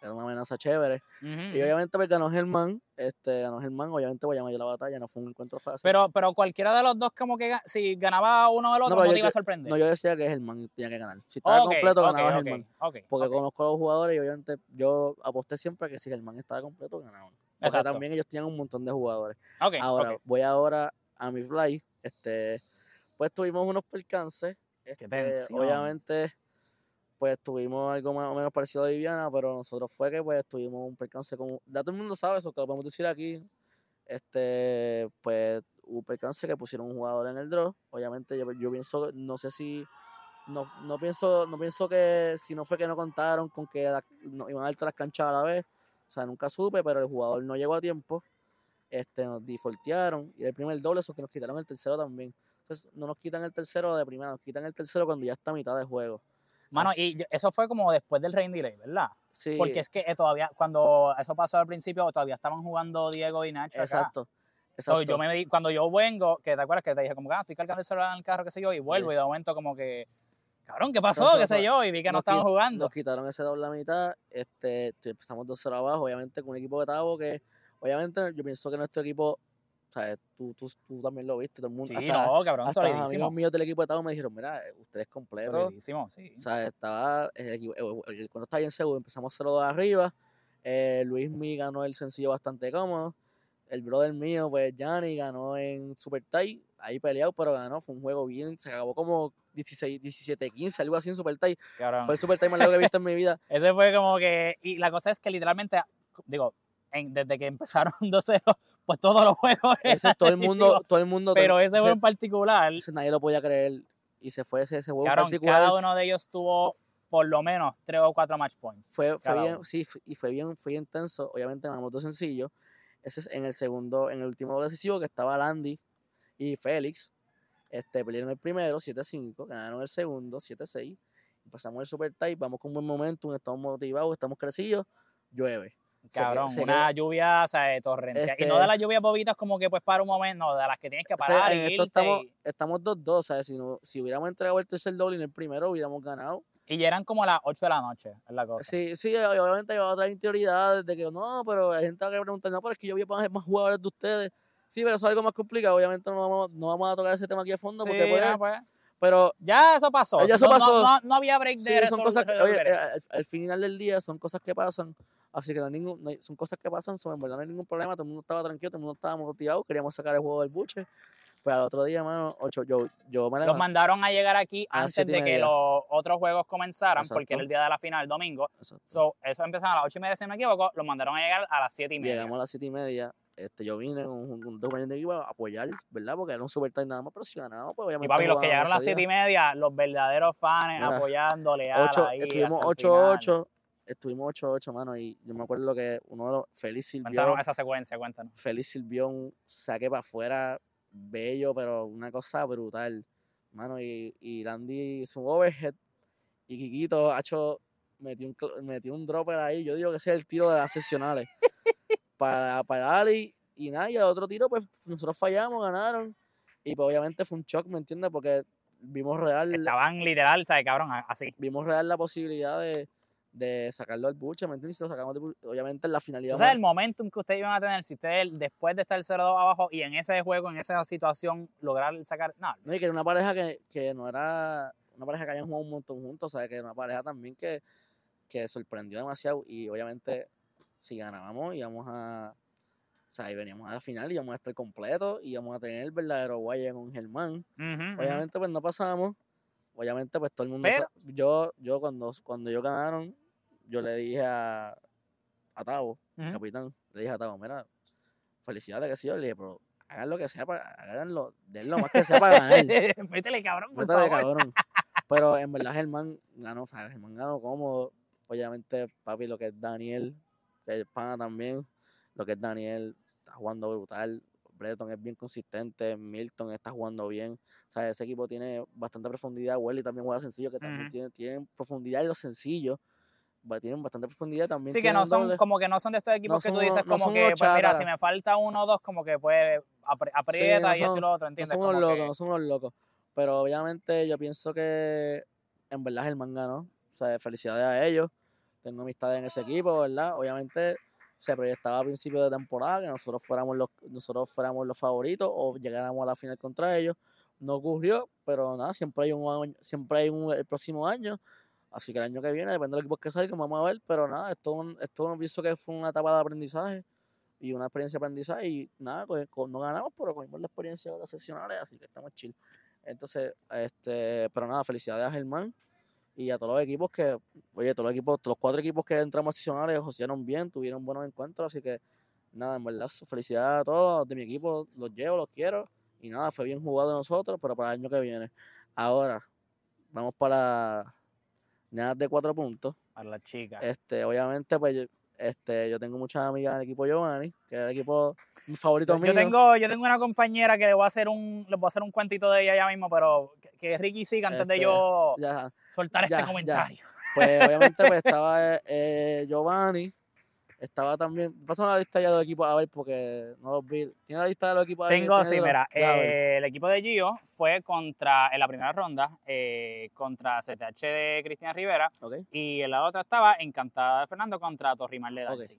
era una amenaza chévere. Ujú, Y ujú. obviamente pues ganó Germán, este, ganó Germán, obviamente Guayama dio la batalla, no fue un encuentro fácil. Pero, pero cualquiera de los dos, como que si ganaba uno del otro, no, pero te iba a sorprender. no, yo decía que Germán tenía que ganar. Si estaba Ok, completo, ok, ganaba ok, Germán. Porque conozco a los jugadores y obviamente yo aposté siempre que si Germán estaba completo, ganaban. Porque Exacto. también ellos tenían un montón de jugadores. Ahora, voy ahora a mi fly. Este, pues tuvimos unos percances. Este, tensión. obviamente, pues tuvimos algo más o menos parecido a Viviana, pero nosotros fue que pues tuvimos un percance con. Ya todo el mundo sabe eso, que lo podemos decir aquí. Este, pues hubo un percance que pusieron un jugador en el draw. Obviamente, yo, pienso, no sé si. No, no pienso, no pienso que si no fue que no contaron con que iban a dar todas las canchas a la vez. O sea, nunca supe, pero el jugador no llegó a tiempo este, nos defaultearon y el primer doble, eso que nos quitaron el tercero también. Entonces, no nos quitan el tercero de primera, nos quitan el tercero cuando ya está a mitad de juego. Mano, y yo- eso fue como después del rain delay, ¿verdad? Sí, Porque es que eh, todavía, cuando eso pasó al principio, todavía estaban jugando Diego y Nacho acá. exacto. So, exacto. yo me di- cuando yo vengo, que te acuerdas que te dije como que ah, estoy cargando el celular en el carro, qué sé yo, y vuelvo Sí. y de momento como que, cabrón, ¿qué pasó? Entonces, qué sé yo, y vi que no estaban jugando. Nos quitaron ese doble a mitad, este, empezamos 2-0 abajo, obviamente con un equipo de Tavo que, obviamente, yo pienso que nuestro equipo, ¿sabes? Tú, tú, tú también lo viste, todo el mundo. Sí, hasta- no, cabrón, hasta los amigos míos del equipo de Tavo me dijeron, mira, eh, ustedes completos, Solidísimo, sí. O sea, estaba, el el- el- cuando estaba bien seguro, empezamos 0-2 arriba. Eh, Luis Mi ganó el sencillo bastante cómodo. El brother mío, pues Yanni, ganó en Super Tie. Ahí peleado, pero ganó. Fue un juego bien. Se acabó como 16, 17-15, algo así en Super Tie. Fue el Super Tie más largo que he visto en mi vida. Ese fue como que. Y la cosa es que literalmente, digo, en- desde que empezaron 2-0, pues todos los juegos. Ese, todo el mundo, todo el mundo. Pero ese juego en particular, ese nadie lo podía creer. Y se fue ese, ese juego en cabrón, particular. cada uno de ellos tuvo por lo menos 3 o 4 match points. fue, fue bien, uno. sí, y fue bien, fue bien tenso. Obviamente ganamos dos sencillos. Ese es en el segundo, en el último decisivo que estaba Landy y Félix. Este, perdieron el primero, 7-5, ganaron el segundo, 7-6. y Pasamos el super tight, vamos con buen momentum, estamos motivados, estamos crecidos, llueve. Se Cabrón, se una lluvia, o sea, torrencial. Y no Este- de las lluvias bobitas como que pues para un momento, no, de las que tienes que O sea, parar en y esto estamos, y- estamos 2-2, ¿sabes? Si, no, si hubiéramos entregado el tercer doble en el primero, hubiéramos ganado. Y ya eran como las 8 de la noche, es la cosa. Sí, sí, obviamente hay otras interioridades de que no, pero hay gente que preguntar, no, pero es que yo vi más, más jugadores de ustedes. Sí, pero eso es algo más complicado. Obviamente no vamos, no vamos a tocar ese tema aquí a fondo, Sí, porque puede- no, pues, pero ya eso pasó. Ya eso No- pasó. No, no había break sí, de son resol- cosas que, oye, eh, al, al final del día son cosas que pasan. Así que no hay ningún, no hay- son cosas que pasan, son, en verdad no hay ningún problema. Todo el mundo estaba tranquilo, todo el mundo estaba motivado, queríamos sacar el juego del buche. Pero al otro día, mano, ocho, yo, yo me Los mandaron a llegar aquí A antes siete y de que los otros juegos comenzaran, porque Exacto. era el día de la final, el domingo. So, eso empezaron a las 8 y media, si no me equivoco. Los mandaron a llegar a las 7 y media. Llegamos a las siete y media. Este, yo vine con, con, dos compañeros de equipo a apoyar, ¿verdad? Porque era un super time nada más, pero si ganábamos, pues Y obviamente. papi, los que llegaron a las ese 7 y media, los verdaderos fans Mira, leal Ocho- ahí. estuvimos hasta el final. 8-8. Estuvimos 8-8, mano. Y yo me acuerdo que uno de los. Félix sirvió. Cuéntanos esa secuencia, cuéntanos. Félix sirvió un saque para afuera bello, pero una cosa brutal. Mano, y, y Landy hizo un overhead. Y Kikito, ha hecho, metió un, metió un dropper ahí. Yo digo que ese es el tiro de las sesionales. para, para Ali. Y nada, y el otro tiro, pues nosotros fallamos, ganaron. Y pues obviamente fue un shock, ¿me entiendes? Porque vimos real, Estaban literal, ¿sabes, cabrón? Así. vimos real la posibilidad de, de sacarlo al buche, ¿me entiendes? Lo sacamos buche, obviamente en la finalidad. Ese es el momentum que ustedes iban a tener si ustedes, después de estar 0-2 abajo y en ese juego, en esa situación, lograr sacar. No, No, y que era una pareja que, que no era una pareja que habían jugado un montón juntos, o sea, que era una pareja también que, que sorprendió demasiado y obviamente si ganábamos íbamos a, o sea, y veníamos a la final y íbamos a estar completos y íbamos a tener el verdadero guaya con Germán. Ujú, ujú. Obviamente pues no pasamos, obviamente pues todo el mundo, Pero- yo, yo cuando, cuando yo ganaron, yo le dije a, a Tavo, capitán, le dije a Tavo, mira, felicidades, que sí, yo le dije, pero hagan lo que sea, para, háganlo, den lo más que sea para ganar. Métele, cabrón, por Métale, favor. cabrón. Pero en verdad Germán ganó, o sea, Germán ganó cómodo. Obviamente, papi, lo que es Daniel, que es pana también, lo que es Daniel, está jugando brutal. Breton es bien consistente, Milton está jugando bien. O sea, ese equipo tiene bastante profundidad. Welly también juega sencillo, que también Ujú. tiene, tienen profundidad en los sencillos. Tienen bastante profundidad también. Sí, que no son, doble. como que no son de estos equipos No que tú dices no como que, pues mira, si me falta uno o dos, como que pues apri- aprieta no y esto son- y lo otro, No ¿entiendes? son unos locos, que- no son unos locos. Pero obviamente yo pienso que en verdad Germán ganó. O sea, felicidades a ellos. Tengo amistades en ese equipo, ¿verdad? Obviamente se proyectaba a principio de temporada que nosotros fuéramos los, nosotros fuéramos los favoritos o llegáramos a la final contra ellos. No ocurrió, pero nada, siempre hay un siempre hay un el próximo año. Así que el año que viene, depende del equipo que salga, vamos a ver. Pero nada, esto, esto pienso que fue una etapa de aprendizaje y una experiencia de aprendizaje. Y nada, no ganamos, pero cogimos la experiencia de las sesionales, así que estamos chill. Entonces, este, pero nada, felicidades a Germán y a todos los equipos que, oye, todos los equipos, los cuatro equipos que entramos a sesionales josearon bien, tuvieron buenos encuentros, así que nada, en verdad, felicidades a todos de mi equipo, los llevo, los quiero, y nada, fue bien jugado de nosotros, pero para el año que viene. Ahora, vamos para nada de cuatro puntos. Para las chicas. Este, obviamente, pues yo, este, yo tengo muchas amigas en el equipo Giovanni, que es el equipo favorito Yo, mío. yo tengo, yo tengo una compañera que le voy a hacer un, le voy a hacer un cuentito de ella ya mismo, pero que, que Ricky siga antes de Este, yo Ya, soltar ya, este ya. comentario. Pues obviamente pues, estaba eh, Giovanni, estaba también, pasa la lista ya de los equipos a ver porque no los vi. ¿Tiene la lista de los equipos ahí? Tengo, ¿Tiene sí, mira, a ver. eh, el equipo de Gio fue contra, en la primera ronda, eh, contra CTH de Cristian Rivera, Ok. y en la otra estaba Encantada de Fernando contra Torrimal de. Darcy.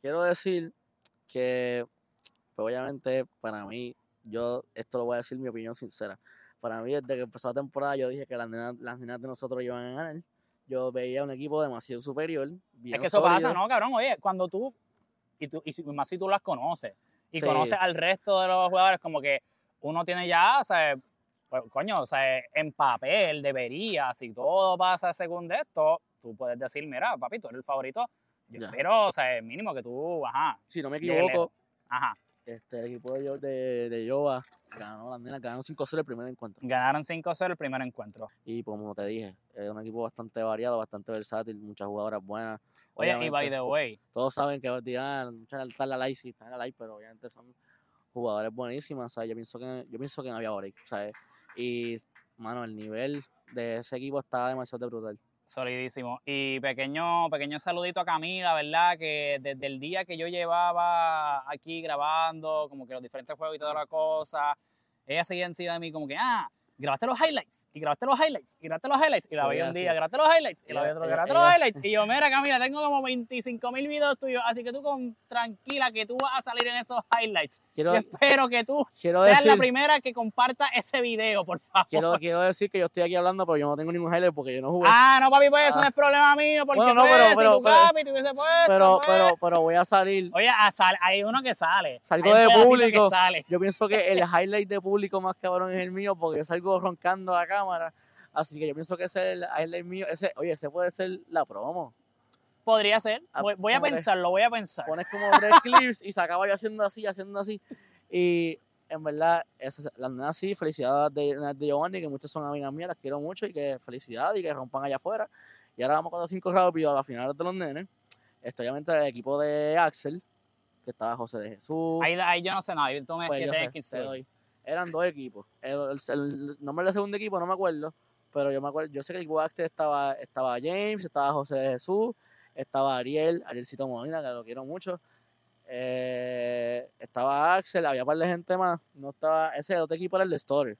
Quiero decir que, pues obviamente para mí, yo esto lo voy a decir mi opinión sincera. Para mí, desde que empezó la temporada, yo dije que las nenas, las nenas de nosotros iban a ganar. Yo veía un equipo demasiado superior. Bien Es que eso sólido. pasa, ¿no, cabrón? Oye, cuando tú, y, tú, y más si tú las conoces, y Sí. conoces al resto de los jugadores, como que uno tiene ya, o sea, pues, coño, o sea, en papel debería, si todo pasa según esto, tú puedes decir, mira, papi, tú eres el favorito. Yo Ya. espero, o sea, mínimo que tú, ajá, Si no me equivoco, ajá. Este, el equipo de, Yo- de, de Yoba ganó, las nenas ganaron 5-0 el primer encuentro. Ganaron 5-0 el primer encuentro. Y pues, como te dije, es un equipo bastante variado, bastante versátil, muchas jugadoras buenas. Oye, y by the way, Todos saben que muchas están en la live, sí, están en la live, pero obviamente son jugadores buenísimas. ¿sabes? Yo pienso que yo pienso que no había break, ¿sabes? Y, mano, el nivel de ese equipo está demasiado brutal. Solidísimo. Y pequeño, pequeño saludito a Camila, ¿verdad? Que desde el día que yo llevaba aquí grabando, como que los diferentes juegos y toda la cosa, ella seguía encima de mí como que, ah, grabaste los highlights, y grabaste los highlights, y grabaste los highlights, y la veía un día, grabaste los highlights, y la veía otro, grabaste los highlights. Y yo, mira, Camila, tengo como 25 mil videos tuyos, así que tú con, tranquila que tú vas a salir en esos highlights. Quiero, espero que tú seas decir, la primera que comparta ese video, por favor. quiero, quiero decir que yo estoy aquí hablando, pero yo no tengo ningún highlight porque yo no jugué. Ah, no, papi, pues eso Ah. no es problema mío, porque Bueno, no, pues, pero- si pero- papi te hubiese puesto, pero, pues. pero, pero voy a salir. Oye, a sal- hay uno que sale. Salgo de público. Sale. Yo pienso que el highlight de público más cabrón es el mío porque yo salgo roncando a cámara. Así que yo pienso que ese es el mío. Ese, oye, ese puede ser la promo. Podría ser. Ah, Voy, voy a pensarlo, voy a pensar. Pones como tres clips y se acaba yo haciendo así, haciendo así. Y en verdad, esas- las nenas sí, felicidades de, de Giovanni, que muchas son amigas mías, las quiero mucho y que felicidades y que rompan allá afuera. Y ahora vamos con los cinco rápido a la final de los nenes. Esto obviamente el equipo de Axel, que estaba José de Jesús. Ahí, ahí yo no sé nada. Tú me Pues que yo te doy. Eran dos equipos. El, el- el nombre del segundo equipo no me acuerdo, pero yo me acuerdo, yo sé que el Axel estaba, estaba James, estaba José de Jesús, estaba Ariel, Arielcito Molina, que lo quiero mucho. eh, estaba Axel, había un par de gente más. No estaba, ese otro equipo era el de Story.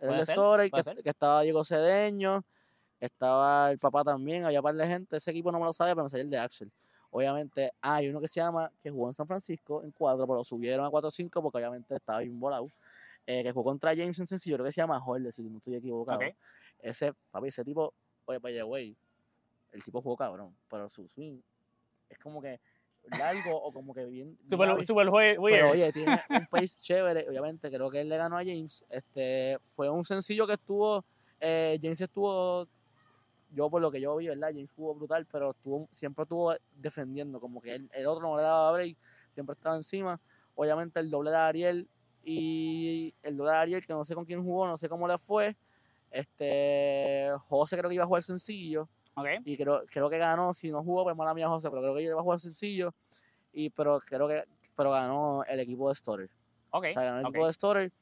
Era el de Story, que, estaba Diego Cedeño, estaba el papá también, había un par de gente. Ese equipo no me lo sabía, pero me sabía el de Axel. Obviamente, hay uno que se llama, que jugó en San Francisco en 4, pero lo subieron a 4-5 porque obviamente estaba bien volado. Eh, que jugó contra James en sencillo, creo que se llama Jorge, si no estoy equivocado. Ese, papi, ese tipo, oye, way, el tipo jugó cabrón, pero su swing es como que largo o como que bien. bien Super, hábil. super. Pero oye, tiene un pace chévere. Obviamente, creo que él le ganó a James. Este, fue un sencillo que estuvo. eh, James estuvo. Yo, por lo que yo vi, ¿verdad? James jugó brutal, pero estuvo, siempre estuvo defendiendo. Como que el, el otro no le daba break, siempre estaba encima. Obviamente, el doble de Ariel y el doble de Ariel, que no sé con quién jugó, no sé cómo le fue. Este, José creo que iba a jugar sencillo. Y creo, creo que ganó, si no jugó, pues mala mía José, pero creo que iba a jugar sencillo. Y, pero creo que pero ganó el equipo de Story. Ok. O sea, ganó el equipo de Story.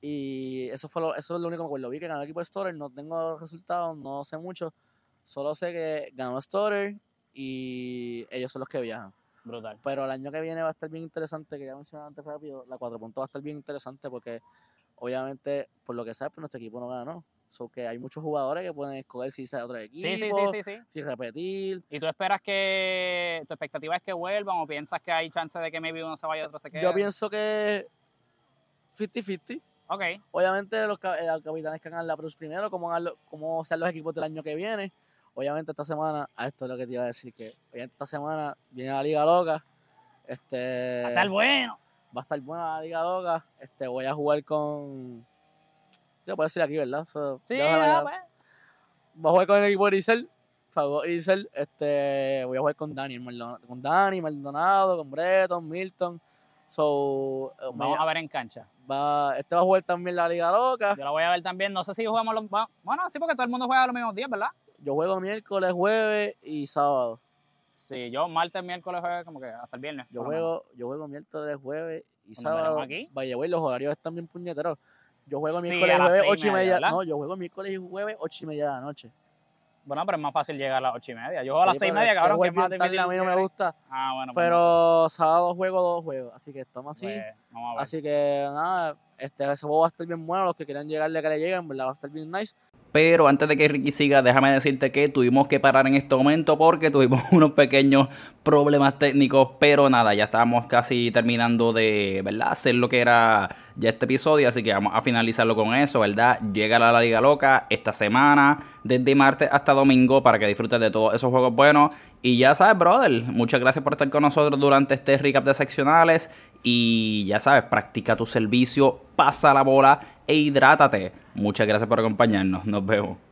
Y eso fue lo, eso es lo único que me acuerdo. Vi que ganó el equipo de Story, no tengo resultados, no sé mucho. Solo sé que ganó Story y ellos son los que viajan. Brutal. Pero el año que viene va a estar bien interesante, que ya mencioné antes rápido, la 4 puntos va a estar bien interesante porque obviamente, por lo que sabes, pues nuestro equipo no ganó. So que hay muchos jugadores que pueden escoger si sea otro equipo, sí, sí, sí, sí, si repetir. ¿Y tú esperas que tu expectativa es que vuelvan o piensas que hay chance de que maybe uno se vaya y otro se quede? Yo pienso que 50-50. Ok. Obviamente los, eh, los capitanes que hagan la Plus primero, como, como sean los equipos del año que viene. Obviamente esta semana, a esto es lo que te iba a decir, que esta semana viene la Liga Loca. Este, va a estar bueno. Va a estar buena la Liga Loca. Este, voy a jugar con yo puedo decir aquí, ¿verdad? sí, ya, pues. Voy a jugar con el equipo de Isel. Isel, este, voy a jugar con Dani, con Dani, Maldonado, con Breton, Milton. So, eh, Vamos a ver en cancha. Va, este va a jugar también la Liga Loca. Yo la voy a ver también. No sé si jugamos los. Bueno, sí, porque todo el mundo juega los mismos días, ¿verdad? Yo juego miércoles, jueves y sábado. Sí, yo martes, miércoles, jueves, como que hasta el viernes. Yo juego, yo juego miércoles, jueves y sábado. Aquí? Vaya, güey, los horarios están bien puñeteros. Yo juego miércoles y jueves, ocho y media. no, yo juego miércoles y jueves, ocho y media de la noche. Bueno, pero es más fácil llegar a las ocho y media. Yo juego a las seis y media, cabrón, que es más difícil. A mí no me gusta. Ah, bueno. Pues pero sábado juego dos juegos, así que estamos así. Pues, vamos a ver. Así que nada, este, ese juego va a estar bien bueno. Los que quieran llegarle que le lleguen, ¿verdad? Va a estar bien nice. Pero antes de que Ricky siga, déjame decirte que tuvimos que parar en este momento porque tuvimos unos pequeños problemas técnicos. Pero nada, ya estábamos casi terminando de, ¿verdad? Hacer lo que era ya este episodio. Así que vamos a finalizarlo con eso, ¿verdad? Llega a la Liga Loca esta semana, desde martes hasta domingo, para que disfrutes de todos esos juegos buenos. Y ya sabes, brother, muchas gracias por estar con nosotros durante este recap de seccionales. Y ya sabes, practica tu servicio, pasa la bola e hidrátate. Muchas gracias por acompañarnos. Nos vemos.